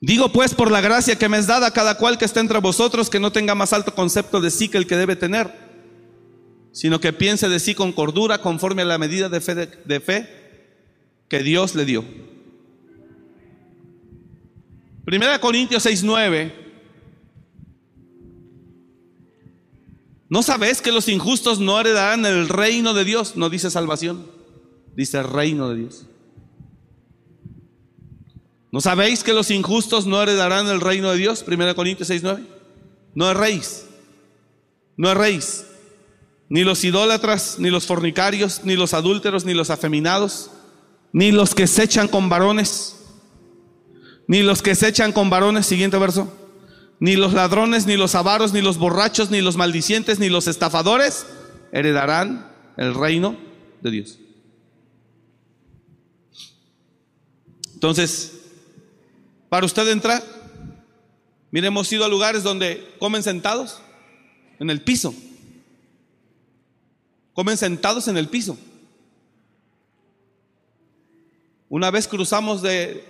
Digo pues por la gracia que me es dada a cada cual que esté entre vosotros que no tenga más alto concepto de sí que el que debe tener, sino que piense de sí con cordura conforme a la medida de fe, de, fe que Dios le dio. Primera Corintios 6:9. ¿No sabes que los injustos no heredarán el reino de Dios? No dice salvación, dice reino de Dios. ¿No sabéis que los injustos no heredarán el reino de Dios? 1 Corintios 6:9. No erréis. No erréis. Ni los idólatras, ni los fornicarios, ni los adúlteros, ni los afeminados, ni los que se echan con varones, ni los que se echan con varones, siguiente verso, ni los ladrones, ni los avaros, ni los borrachos, ni los maldicientes, ni los estafadores heredarán el reino de Dios. Entonces, para usted entrar. Mire, hemos ido a lugares donde comen sentados en el piso. Comen sentados en el piso. Una vez cruzamos de,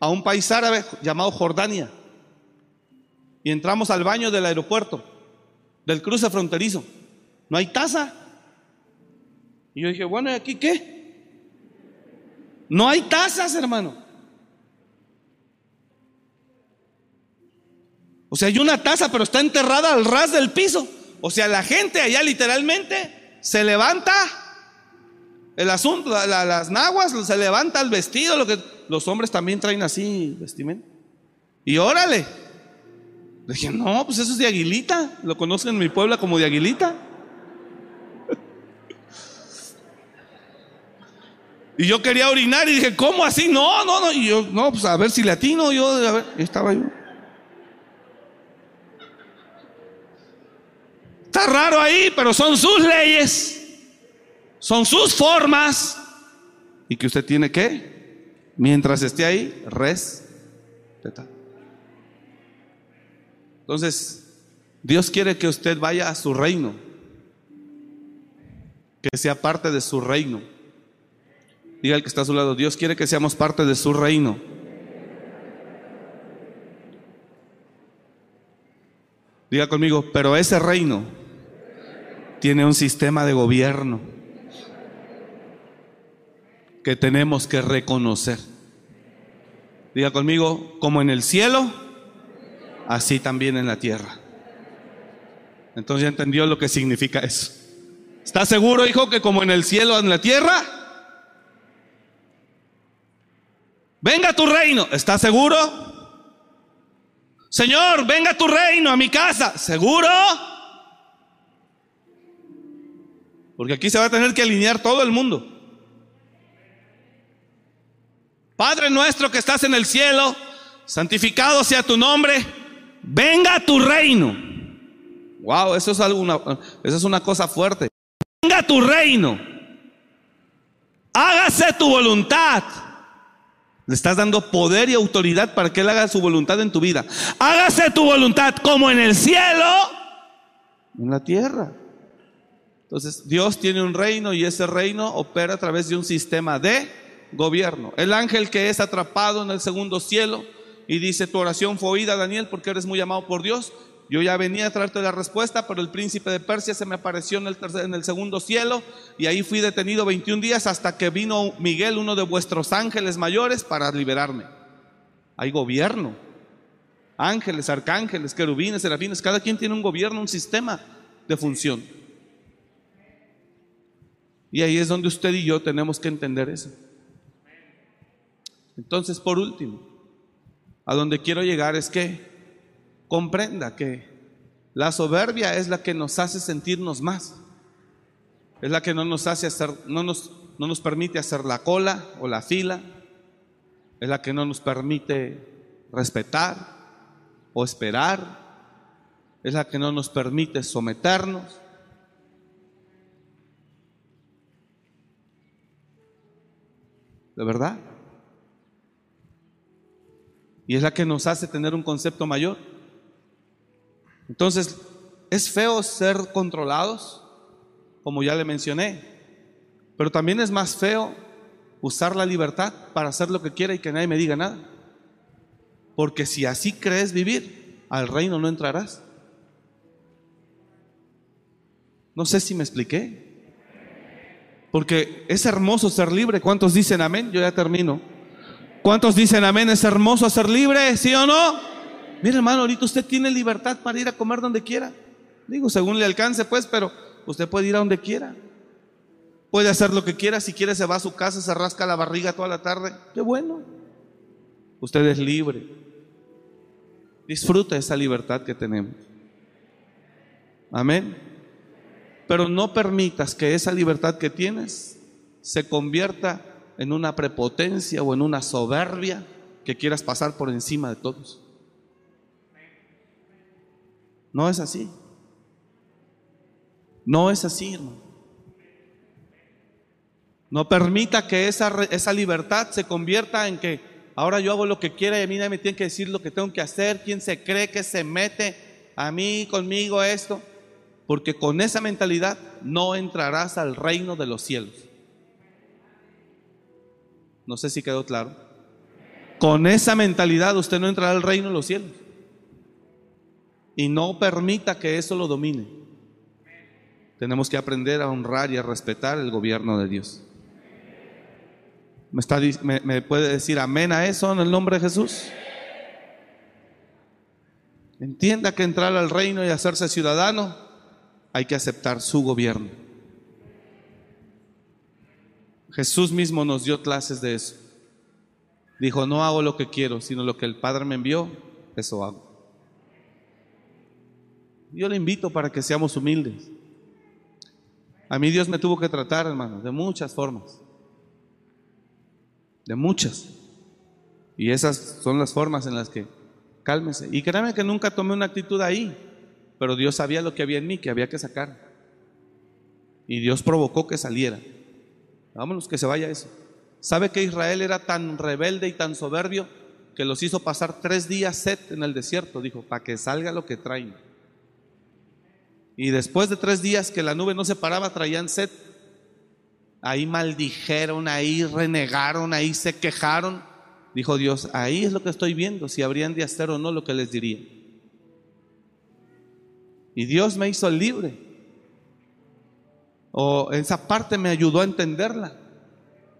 a un país árabe llamado Jordania y entramos al baño del aeropuerto, del cruce fronterizo. No hay taza. Y yo dije, bueno, ¿y aquí qué? No hay tazas, hermano. O sea, hay una taza, pero está enterrada al ras del piso. O sea, la gente allá literalmente se levanta el asunto, las naguas, se levanta el vestido, lo que los hombres también traen así vestimenta. Y órale. Le dije, no, pues eso es de aguilita. Lo conocen en mi pueblo como de aguilita. Y yo quería orinar y dije, ¿cómo así? No, no, no. Y yo, no, pues a ver si latino. Yo, a ver, estaba yo. Está raro ahí, pero son sus leyes, son sus formas. Y que usted tiene que, mientras esté ahí, respetar. Entonces, Dios quiere que usted vaya a su reino, que sea parte de su reino. Diga el que está a su lado, Dios quiere que seamos parte de su reino. Diga conmigo, pero ese reino tiene un sistema de gobierno que tenemos que reconocer. Diga conmigo, como en el cielo, así también en la tierra. Entonces ya entendió lo que significa eso. ¿Está seguro, hijo, que como en el cielo, en la tierra? Venga tu reino. ¿Está seguro? Señor, venga tu reino a mi casa. ¿Seguro? Porque aquí se va a tener que alinear todo el mundo. Padre nuestro que estás en el cielo, santificado sea tu nombre, venga tu reino. Wow, eso es alguna, eso es una cosa fuerte. Venga tu reino. Hágase tu voluntad. Le estás dando poder y autoridad para que Él haga su voluntad en tu vida. Hágase tu voluntad como en el cielo, en la tierra. Entonces, Dios tiene un reino y ese reino opera a través de un sistema de gobierno. El ángel que es atrapado en el segundo cielo y dice, tu oración fue oída, Daniel, porque eres muy amado por Dios. Yo ya venía a traerte la respuesta, pero el príncipe de Persia se me apareció en el, segundo cielo y ahí fui detenido 21 días hasta que vino Miguel, uno de vuestros ángeles mayores, para liberarme. Hay gobierno. Ángeles, arcángeles, querubines, serafines, cada quien tiene un gobierno, un sistema de función. Y ahí es donde usted y yo tenemos que entender eso. Entonces, por último, a donde quiero llegar es que comprenda que la soberbia es la que nos hace sentirnos más. Es la que no nos hace hacer, no nos, no nos permite hacer la cola o la fila. Es la que no nos permite respetar o esperar. Es la que no nos permite someternos. ¿De verdad? Y es la que nos hace tener un concepto mayor. Entonces, es feo ser controlados, como ya le mencioné, pero también es más feo usar la libertad para hacer lo que quiera y que nadie me diga nada. Porque si así crees vivir, al reino no entrarás. No sé si me expliqué. Porque es hermoso ser libre. ¿Cuántos dicen amén? Yo ya termino. ¿Cuántos dicen amén? ¿Es hermoso ser libre? ¿Sí o no? Mire hermano, ahorita usted tiene libertad para ir a comer donde quiera. Digo, según le alcance pues, pero usted puede ir a donde quiera. Puede hacer lo que quiera. Si quiere se va a su casa, se rasca la barriga toda la tarde. Qué bueno. Usted es libre. Disfruta esa libertad que tenemos. Amén. Pero no permitas que esa libertad que tienes se convierta en una prepotencia o en una soberbia que quieras pasar por encima de todos. No es así. No es así, hermano. No permita que esa, esa libertad se convierta en que ahora yo hago lo que quiera y a mí nadie me tiene que decir lo que tengo que hacer, quién se cree que se mete a mí, conmigo, esto. Porque con esa mentalidad no entrarás al reino de los cielos. No sé si quedó claro. Con esa mentalidad usted no entrará al reino de los cielos. Y no permita que eso lo domine. Tenemos que aprender a honrar y a respetar el gobierno de Dios. ¿Me, puede decir amén a eso en el nombre de Jesús? Entienda que entrar al reino y hacerse ciudadano hay que aceptar su gobierno. Jesús mismo nos dio clases de eso. Dijo, no hago lo que quiero, sino lo que el Padre me envió, eso hago. Yo le invito para que seamos humildes. A mí Dios me tuvo que tratar, hermano, de muchas formas de muchas. Y esas son las formas en las que cálmese. Y créame que nunca tomé una actitud ahí, pero Dios sabía lo que había en mí, que había que sacar. Y Dios provocó que saliera. Vámonos, que se vaya eso. ¿Sabe que Israel era tan rebelde y tan soberbio que los hizo pasar tres días sed en el desierto? Dijo, para que salga lo que traen. Y después de tres días que la nube no se paraba, traían sed ahí maldijeron, ahí renegaron, ahí se quejaron. Dijo Dios, ahí es lo que estoy viendo, si habrían de hacer o no lo que les diría. Y Dios me hizo libre. O esa parte me ayudó a entenderla.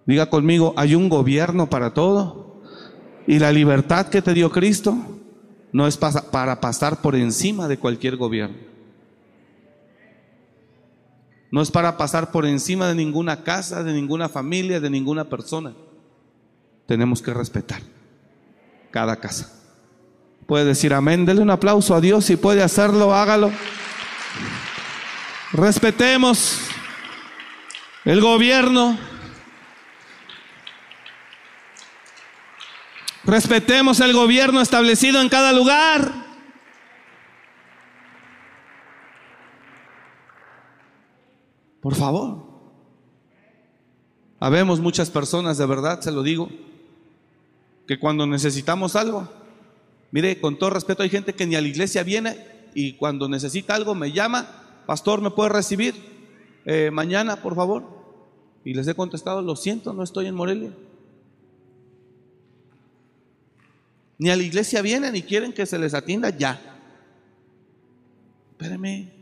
Diga conmigo, hay un gobierno para todo. Y la libertad que te dio Cristo no es para pasar por encima de cualquier gobierno. No es para pasar por encima de ninguna casa, de ninguna familia, de ninguna persona. Tenemos que respetar cada casa. Puede decir amén, dele un aplauso a Dios, si puede hacerlo, hágalo. Respetemos el gobierno. Respetemos el gobierno establecido en cada lugar. Por favor. Habemos muchas personas, de verdad, se lo digo, que cuando necesitamos algo, mire, con todo respeto, hay gente que ni a la iglesia viene y cuando necesita algo me llama, pastor, ¿me puede recibir eh, mañana, por favor? Y les he contestado, lo siento, no estoy en Morelia. Ni a la iglesia vienen y quieren que se les atienda ya. Espéreme.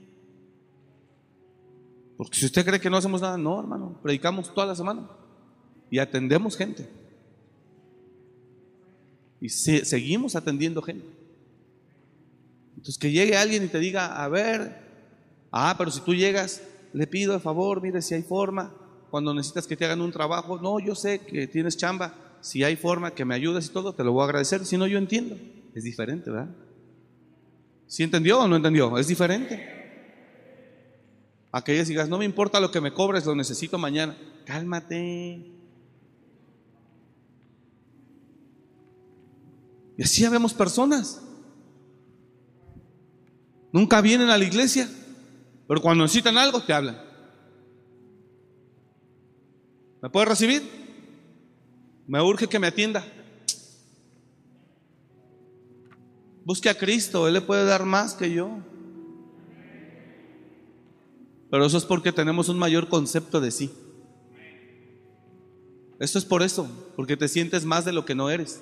Porque si usted cree que no hacemos nada, no, hermano. Predicamos toda la semana y atendemos gente. Y seguimos atendiendo gente. Entonces que llegue alguien y te diga, a ver, ah, pero si tú llegas, le pido de favor, mire si hay forma, cuando necesitas que te hagan un trabajo, no, yo sé que tienes chamba, si hay forma que me ayudes y todo, te lo voy a agradecer, si no yo entiendo. Es diferente, ¿verdad? ¿Sí entendió o no entendió? Es diferente. Aquellas digas, no me importa lo que me cobres, lo necesito mañana. Cálmate. Y así vemos personas. Nunca vienen a la iglesia, pero cuando necesitan algo te hablan. ¿Me puede recibir? Me urge que me atienda. Busque a Cristo, Él le puede dar más que yo. Pero eso es porque tenemos un mayor concepto de sí. Esto es por eso, porque te sientes más de lo que no eres.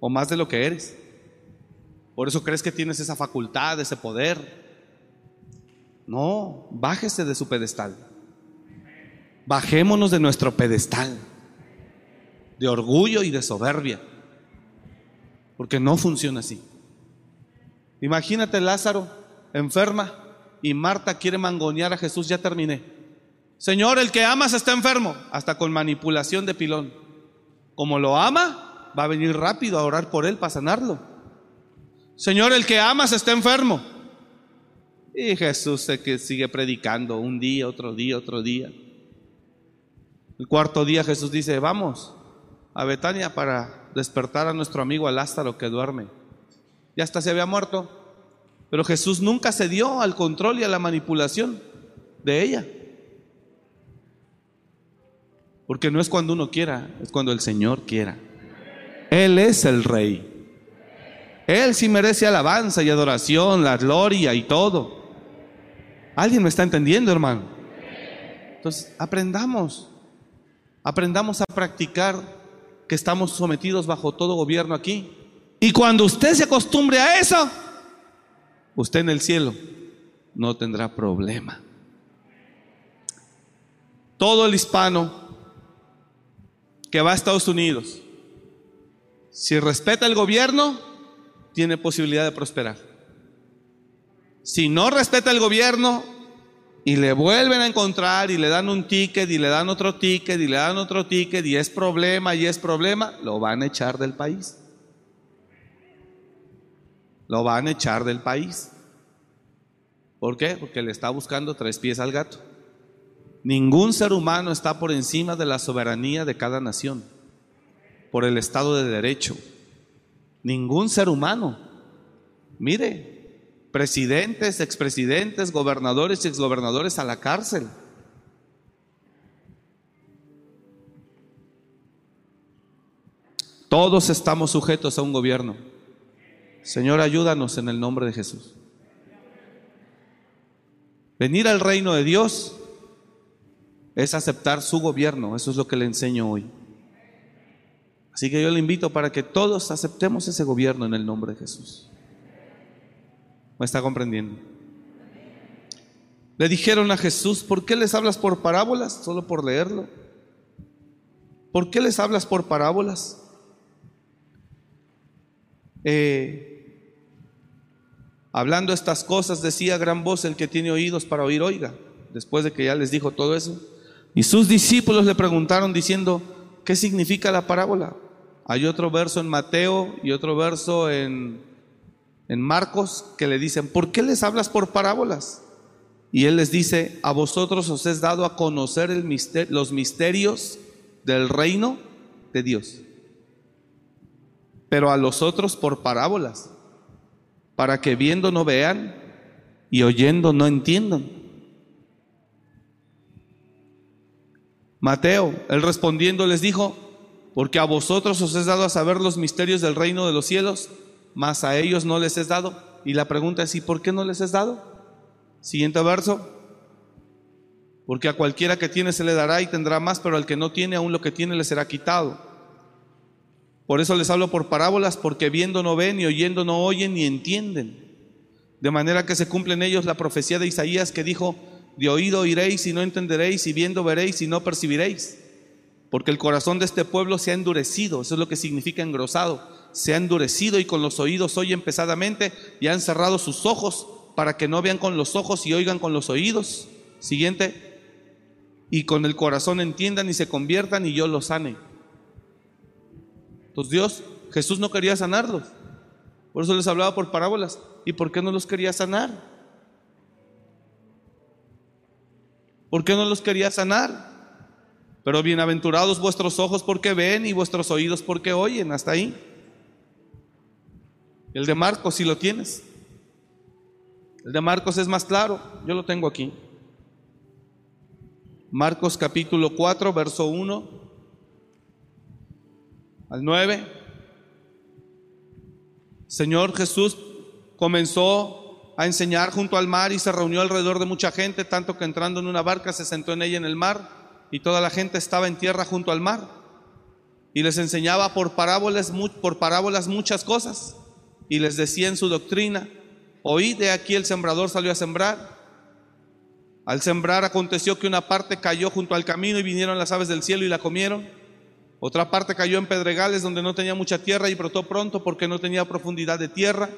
O más de lo que eres. Por eso crees que tienes esa facultad, ese poder. No, bájese de su pedestal. Bajémonos de nuestro pedestal de orgullo y de soberbia. Porque no funciona así. Imagínate Lázaro enferma y Marta quiere mangonear a Jesús, ya terminé. Señor, el que amas está enfermo, hasta con manipulación de pilón. Como lo ama, va a venir rápido a orar por él para sanarlo. Señor, el que amas está enfermo. Y Jesús que sigue predicando un día, otro día, otro día. El cuarto día Jesús dice, vamos a Betania para despertar a nuestro amigo Lázaro que duerme. Ya hasta se había muerto. Pero Jesús nunca se dio al control y a la manipulación de ella. Porque no es cuando uno quiera, es cuando el Señor quiera. Él es el rey. Él sí merece alabanza y adoración, la gloria y todo. ¿Alguien me está entendiendo, hermano? Entonces, aprendamos. Aprendamos a practicar que estamos sometidos bajo todo gobierno aquí. Y cuando usted se acostumbre a eso, usted en el cielo no tendrá problema. Todo el hispano que va a Estados Unidos, si respeta el gobierno, tiene posibilidad de prosperar. Si no respeta el gobierno y le vuelven a encontrar y le dan un ticket y le dan otro ticket y le dan otro ticket y es problema y es problema, lo van a echar del país. Lo van a echar del país. ¿Por qué? Porque le está buscando tres pies al gato. Ningún ser humano está por encima de la soberanía de cada nación, por el Estado de Derecho. Ningún ser humano. Mire, presidentes, expresidentes, gobernadores y exgobernadores a la cárcel. Todos estamos sujetos a un gobierno. Señor, ayúdanos en el nombre de Jesús. Venir al reino de Dios es aceptar su gobierno, eso es lo que le enseño hoy. Así que yo le invito para que todos aceptemos ese gobierno en el nombre de Jesús. ¿Me está comprendiendo? Le dijeron a Jesús, ¿por qué les hablas por parábolas? Solo por leerlo. ¿Por qué les hablas por parábolas? Eh, Hablando estas cosas, decía gran voz el que tiene oídos para oír, oiga, después de que ya les dijo todo eso. Y sus discípulos le preguntaron diciendo, ¿qué significa la parábola? Hay otro verso en Mateo y otro verso en, en Marcos que le dicen, ¿por qué les hablas por parábolas? Y él les dice, a vosotros os es dado a conocer los misterios del reino de Dios. pero a los otros por parábolas, para que viendo no vean y oyendo no entiendan. Mateo, él respondiendo les dijo, porque a vosotros os es dado a saber los misterios del reino de los cielos, mas a ellos no les es dado. Y la pregunta es, ¿y por qué no les es dado? Siguiente verso. Porque a cualquiera que tiene se le dará y tendrá más, pero al que no tiene, aún lo que tiene le será quitado. Por eso les hablo por parábolas, porque viendo no ven, y oyendo no oyen, ni entienden. De manera que se cumple en ellos la profecía de Isaías que dijo, de oído oiréis y no entenderéis, y viendo veréis y no percibiréis. Porque el corazón de este pueblo se ha endurecido, eso es lo que significa engrosado, se ha endurecido y con los oídos oyen pesadamente y han cerrado sus ojos para que no vean con los ojos y oigan con los oídos. Siguiente, y con el corazón entiendan y se conviertan y yo los sane. Entonces Dios, Jesús no quería sanarlos, por eso les hablaba por parábolas. ¿Y por qué no los quería sanar? ¿Por qué no los quería sanar? Pero bienaventurados vuestros ojos porque ven y vuestros oídos porque oyen. Hasta ahí. El de Marcos, si lo tienes. El de Marcos es más claro. Yo lo tengo aquí. Marcos capítulo 4, verso 1 al 9. Señor Jesús comenzó a enseñar junto al mar y se reunió alrededor de mucha gente, tanto que entrando en una barca se sentó en ella en el mar y toda la gente estaba en tierra junto al mar. Y les enseñaba por parábolas, por parábolas muchas cosas y les decía en su doctrina, oíd de aquí el sembrador salió a sembrar. Al sembrar aconteció que una parte cayó junto al camino y vinieron las aves del cielo y la comieron. Otra parte cayó en pedregales donde no tenía mucha tierra y brotó pronto porque no tenía profundidad de tierra.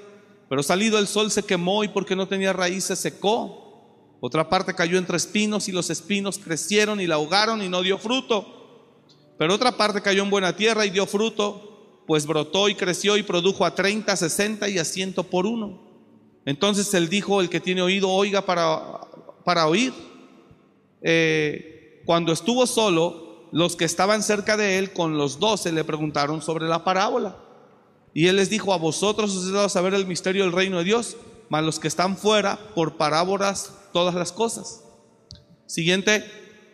Pero salido el sol se quemó y porque no tenía raíz se secó. Otra parte cayó entre espinos y los espinos crecieron y la ahogaron y no dio fruto. Pero otra parte cayó en buena tierra y dio fruto, pues brotó y creció y produjo a 30, 60 y a 100 por uno. Entonces él dijo, el que tiene oído, oiga para, para oír. Eh, cuando estuvo solo, los que estaban cerca de él con los doce le preguntaron sobre la parábola. Y él les dijo, a vosotros os he dado saber el misterio del reino de Dios, mas los que están fuera, por parábolas, todas las cosas. Siguiente,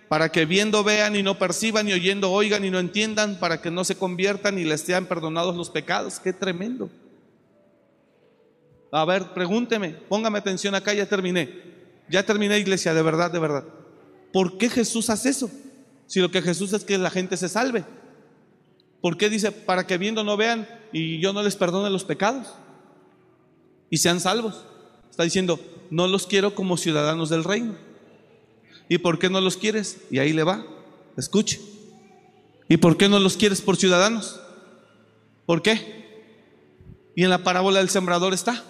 para que viendo vean y no perciban, y oyendo oigan y no entiendan, para que no se conviertan y les sean perdonados los pecados. Qué tremendo. A ver, pregúnteme, póngame atención acá, ya terminé. Ya terminé, iglesia, de verdad, de verdad. ¿Por qué Jesús hace eso? Si lo que Jesús es que la gente se salve. ¿Por qué dice, para que viendo no vean y yo no les perdone los pecados? Y sean salvos. Está diciendo, no los quiero como ciudadanos del reino. ¿Y por qué no los quieres? Y ahí le va, escuche. ¿Y por qué no los quieres por ciudadanos? ¿Por qué? Y en la parábola del sembrador está.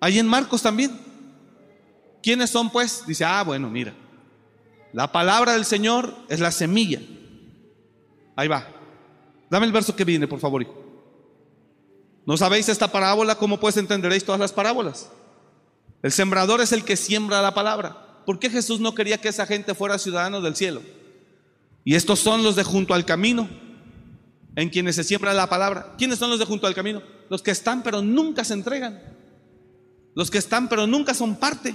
Ahí en Marcos también. ¿Quiénes son pues? Dice, ah, bueno, mira. La palabra del Señor es la semilla. Ahí va. Dame el verso que viene, por favor, hijo. ¿No sabéis esta parábola? ¿Cómo pues entenderéis todas las parábolas? El sembrador es el que siembra la palabra. ¿Por qué Jesús no quería que esa gente fuera ciudadanos del cielo? Y estos son los de junto al camino, en quienes se siembra la palabra. ¿Quiénes son los de junto al camino? Los que están pero nunca se entregan. Los que están pero nunca son parte.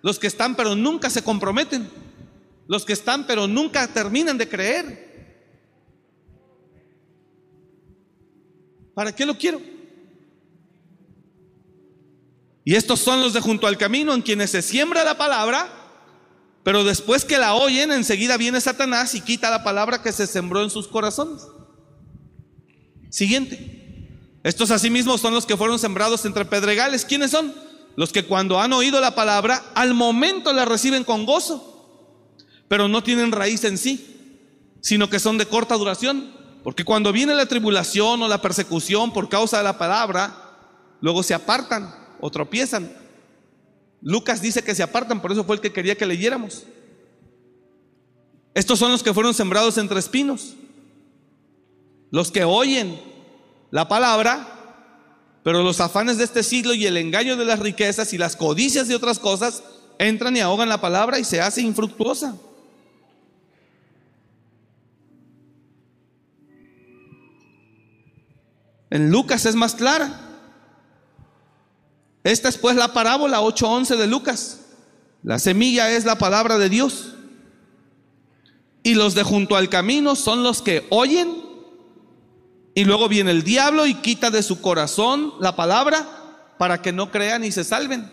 Los que están pero nunca se comprometen. Los que están pero nunca terminan de creer. ¿Para qué lo quiero? Y estos son los de junto al camino en quienes se siembra la palabra, pero después que la oyen, enseguida viene Satanás y quita la palabra que se sembró en sus corazones. Siguiente. Estos asimismos son los que fueron sembrados entre pedregales. ¿Quiénes son? Los que cuando han oído la palabra, al momento la reciben con gozo, pero no tienen raíz en sí, sino que son de corta duración. Porque cuando viene la tribulación o la persecución por causa de la palabra, luego se apartan o tropiezan. Lucas dice que se apartan, por eso fue el que quería que leyéramos. Estos son los que fueron sembrados entre espinos. Los que oyen la palabra, pero los afanes de este siglo y el engaño de las riquezas y las codicias de otras cosas entran y ahogan la palabra y se hace infructuosa. En Lucas es más clara. Esta es pues la parábola 8.11 de Lucas. La semilla es la palabra de Dios. Y los de junto al camino son los que oyen. Y luego viene el diablo y quita de su corazón la palabra para que no crean y se salven.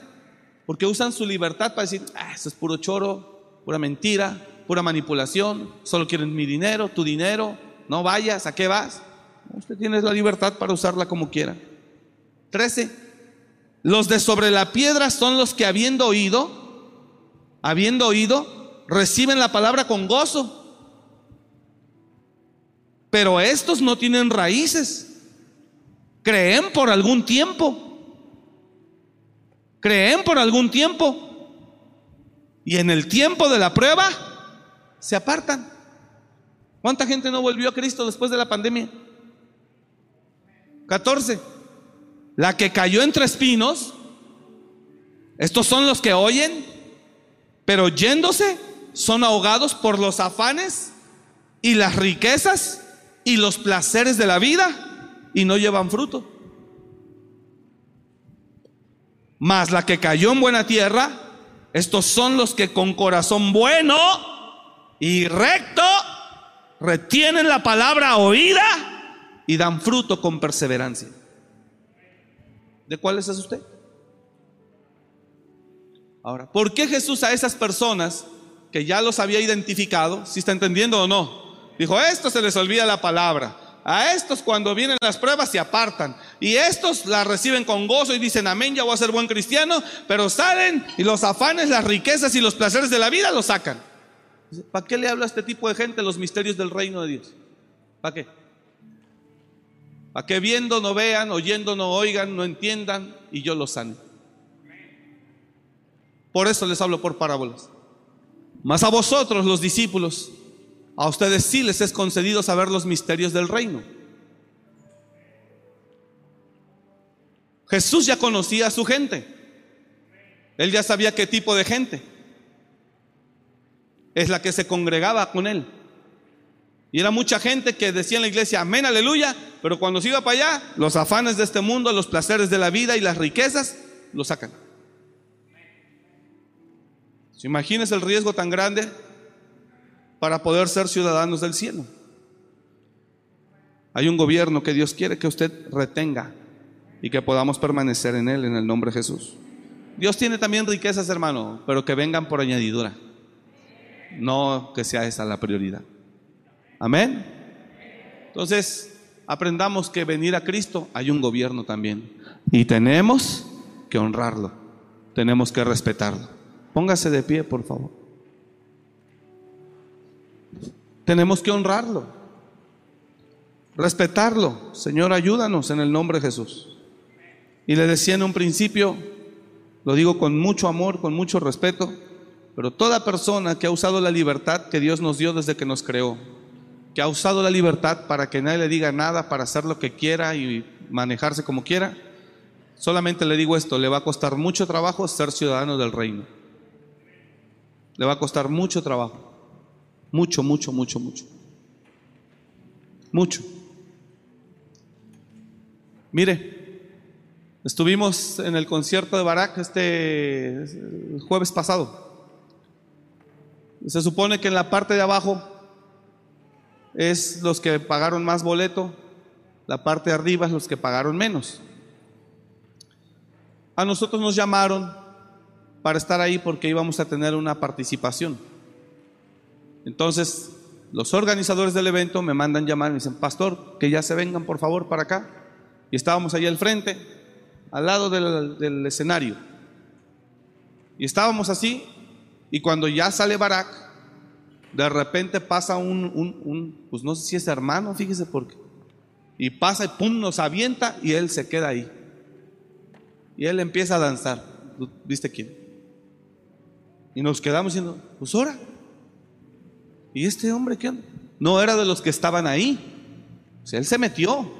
Porque usan su libertad para decir, ah, eso es puro choro, pura mentira, pura manipulación, solo quieren mi dinero, tu dinero, no vayas, ¿a qué vas? Usted tiene la libertad para usarla como quiera. 13. Los de sobre la piedra son los que habiendo oído, habiendo oído, reciben la palabra con gozo. Pero estos no tienen raíces. Creen por algún tiempo. Creen por algún tiempo. Y en el tiempo de la prueba se apartan. ¿Cuánta gente no volvió a Cristo después de la pandemia? 14. La que cayó entre espinos, estos son los que oyen, pero yéndose son ahogados por los afanes y las riquezas y los placeres de la vida y no llevan fruto. Mas la que cayó en buena tierra, estos son los que con corazón bueno y recto retienen la palabra oída y dan fruto con perseverancia. ¿De cuáles es usted? Ahora, ¿por qué Jesús a esas personas que ya los había identificado, si está entendiendo o no? Dijo, a estos se les olvida la palabra. A estos cuando vienen las pruebas se apartan. Y estos la reciben con gozo y dicen, amén, ya voy a ser buen cristiano. Pero salen y los afanes, las riquezas y los placeres de la vida los sacan. ¿Para qué le habla a este tipo de gente los misterios del reino de Dios? ¿Para qué? Para que viendo no vean, oyendo no oigan, no entiendan y yo los sane. Por eso les hablo por parábolas. Mas a vosotros, los discípulos, a ustedes sí les es concedido saber los misterios del reino. Jesús ya conocía a su gente. Él ya sabía qué tipo de gente es la que se congregaba con él. Y era mucha gente que decía en la iglesia, amén, aleluya, pero cuando se iba para allá, los afanes de este mundo, los placeres de la vida y las riquezas, lo sacan. ¿Se imagínese el riesgo tan grande para poder ser ciudadanos del cielo? Hay un gobierno que Dios quiere que usted retenga y que podamos permanecer en él en el nombre de Jesús. Dios tiene también riquezas, hermano, pero que vengan por añadidura no que sea esa la prioridad. Amén. Entonces, aprendamos que venir a Cristo hay un gobierno también. Y tenemos que honrarlo, tenemos que respetarlo. Póngase de pie, por favor. Tenemos que honrarlo, respetarlo. Señor, ayúdanos en el nombre de Jesús. Y le decía en un principio, lo digo con mucho amor, con mucho respeto, pero toda persona que ha usado la libertad que Dios nos dio desde que nos creó, que ha usado la libertad para que nadie le diga nada, para hacer lo que quiera y manejarse como quiera, solamente le digo esto, le va a costar mucho trabajo ser ciudadano del reino. Le va a costar mucho trabajo. Mucho, mucho, mucho, mucho. Mucho. Mire, estuvimos en el concierto de Barak este jueves pasado. Se supone que en la parte de abajo es los que pagaron más boleto, la parte de arriba es los que pagaron menos. A nosotros nos llamaron para estar ahí porque íbamos a tener una participación. Entonces, los organizadores del evento me mandan llamar y me dicen, pastor, que ya se vengan por favor para acá. Y estábamos ahí al frente, al lado del, del escenario. Y estábamos así y cuando ya sale Barak, de repente pasa un, un, pues no sé si es hermano, fíjese por qué. Y pasa y pum, nos avienta y él se queda ahí. Y él empieza a danzar. ¿Viste quién? Y nos quedamos diciendo, pues ahora. ¿Y este hombre qué No era de los que estaban ahí. O él se metió.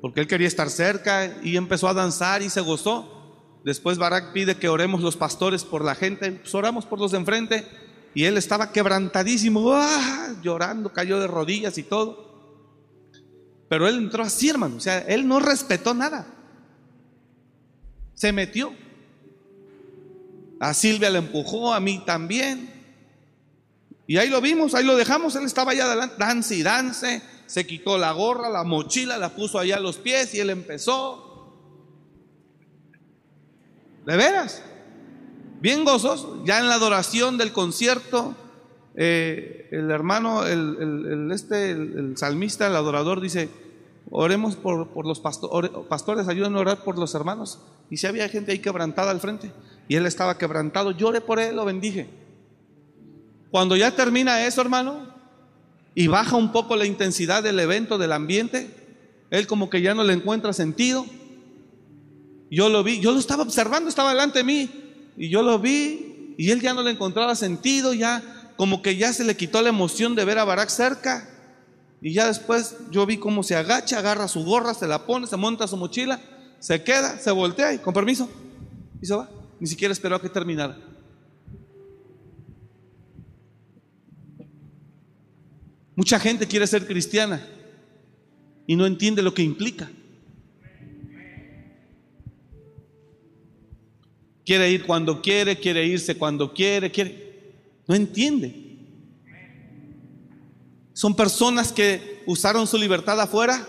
Porque él quería estar cerca y empezó a danzar y se gozó. Después Barak pide que oremos los pastores por la gente. Pues oramos por los de enfrente. Y él estaba quebrantadísimo, ¡ah! llorando, cayó de rodillas y todo. Pero él entró así, hermano. O sea, él no respetó nada. Se metió. A Silvia le empujó, a mí también. Y ahí lo vimos, ahí lo dejamos. Él estaba allá adelante, dance y dance. Se quitó la gorra, la mochila, la puso allá a los pies y él empezó. De veras. Bien gozoso. Ya en la adoración del concierto, eh, el hermano, el, este, el, salmista, el adorador dice, oremos por, los pastores, pastores, ayuden a orar por los hermanos. Y si había gente ahí quebrantada al frente, y él estaba quebrantado, lloré por él, lo bendije. Cuando ya termina eso, hermano, y baja un poco la intensidad del evento, del ambiente, él como que ya no le encuentra sentido. Yo lo vi, yo lo estaba observando, estaba delante de mí, y yo lo vi, y él ya no le encontraba sentido, ya como que ya se le quitó la emoción de ver a Barak cerca. Y ya después yo vi cómo se agacha, agarra su gorra, se la pone, se monta su mochila, se queda, se voltea y con permiso, y se va. Ni siquiera esperó a que terminara. Mucha gente quiere ser cristiana y no entiende lo que implica. Quiere ir cuando quiere, quiere irse cuando quiere, quiere. No entiende. Son personas que usaron su libertad afuera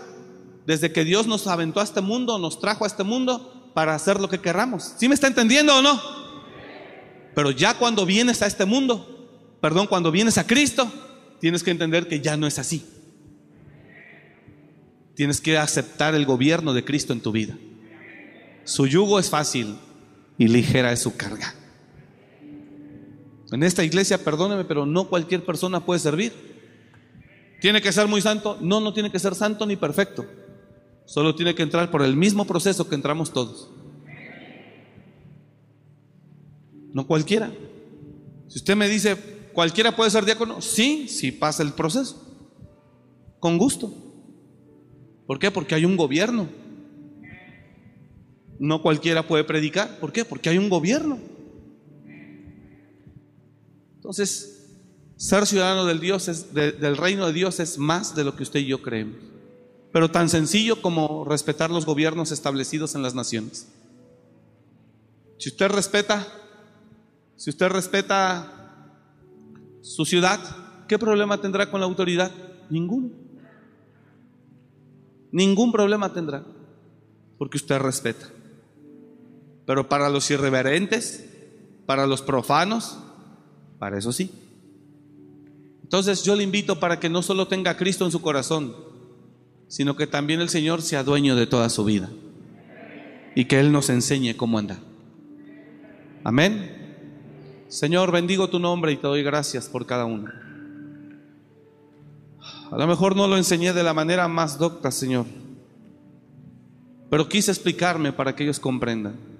desde que Dios nos aventó a este mundo, nos trajo a este mundo para hacer lo que querramos. ¿Sí me está entendiendo o no? Pero ya cuando vienes a este mundo, perdón, cuando vienes a Cristo, tienes que entender que ya no es así. Tienes que aceptar el gobierno de Cristo en tu vida. Su yugo es fácil y ligera es su carga. En esta iglesia, perdóneme, pero no cualquier persona puede servir. ¿Tiene que ser muy santo? No, no tiene que ser santo ni perfecto. Solo tiene que entrar por el mismo proceso que entramos todos. No cualquiera. Si usted me dice, ¿cualquiera puede ser diácono? Sí, si pasa el proceso. Con gusto. ¿Por qué? Porque hay un gobierno. No cualquiera puede predicar. ¿Por qué? Porque hay un gobierno. Entonces, ser ciudadano del, Dios es, del reino de Dios es más de lo que usted y yo creemos. Pero tan sencillo como respetar los gobiernos establecidos en las naciones. Si usted respeta, si usted respeta su ciudad, ¿qué problema tendrá con la autoridad? Ninguno. Ningún problema tendrá, porque usted respeta. Pero para los irreverentes, para los profanos, para eso sí. Entonces yo le invito para que no solo tenga a Cristo en su corazón, sino que también el Señor sea dueño de toda su vida y que Él nos enseñe cómo andar. Amén. Señor, bendigo tu nombre y te doy gracias por cada uno. A lo mejor no lo enseñé de la manera más docta, Señor, pero quise explicarme para que ellos comprendan.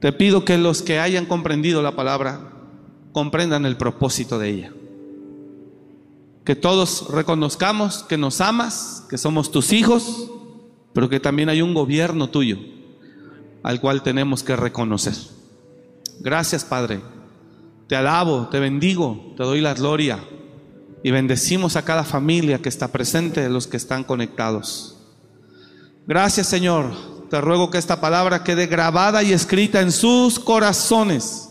Te pido que los que hayan comprendido la palabra comprendan el propósito de ella. Que todos reconozcamos que nos amas, que somos tus hijos, pero que también hay un gobierno tuyo al cual tenemos que reconocer. Gracias Padre, te alabo, te bendigo, te doy la gloria y bendecimos a cada familia que está presente, los que están conectados. Gracias Señor, te ruego que esta palabra quede grabada y escrita en sus corazones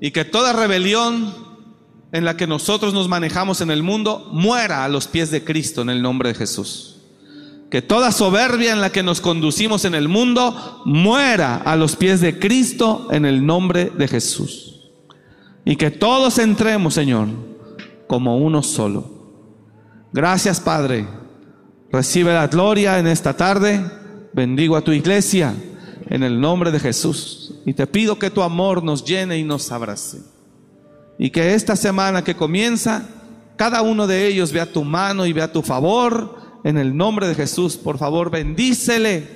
y que toda rebelión en la que nosotros nos manejamos en el mundo muera a los pies de Cristo en el nombre de Jesús. Que toda soberbia en la que nos conducimos en el mundo muera a los pies de Cristo en el nombre de Jesús. Y que todos entremos, Señor, como uno solo. Gracias, Padre. Recibe la gloria en esta tarde. Bendigo a tu iglesia en el nombre de Jesús. Y te pido que tu amor nos llene y nos abrace. Y que esta semana que comienza, cada uno de ellos vea tu mano y vea tu favor. En el nombre de Jesús, por favor, bendícele,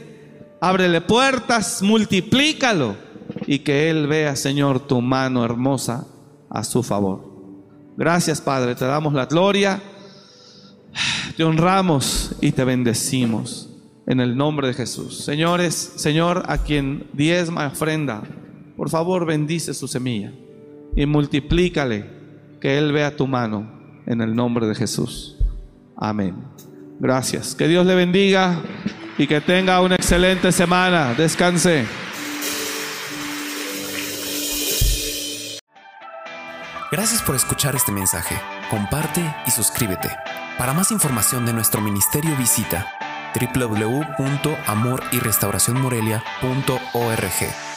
ábrele puertas, multiplícalo. Y que Él vea, Señor, tu mano hermosa a su favor. Gracias, Padre, te damos la gloria, te honramos y te bendecimos en el nombre de Jesús. Señores, Señor, a quien diezma ofrenda, por favor bendice su semilla y multiplícale que Él vea tu mano en el nombre de Jesús. Amén. Gracias. Que Dios le bendiga y que tenga una excelente semana. Descanse. Gracias por escuchar este mensaje. Comparte y suscríbete. Para más información de nuestro ministerio visita www.amoryrestauracionmorelia.org.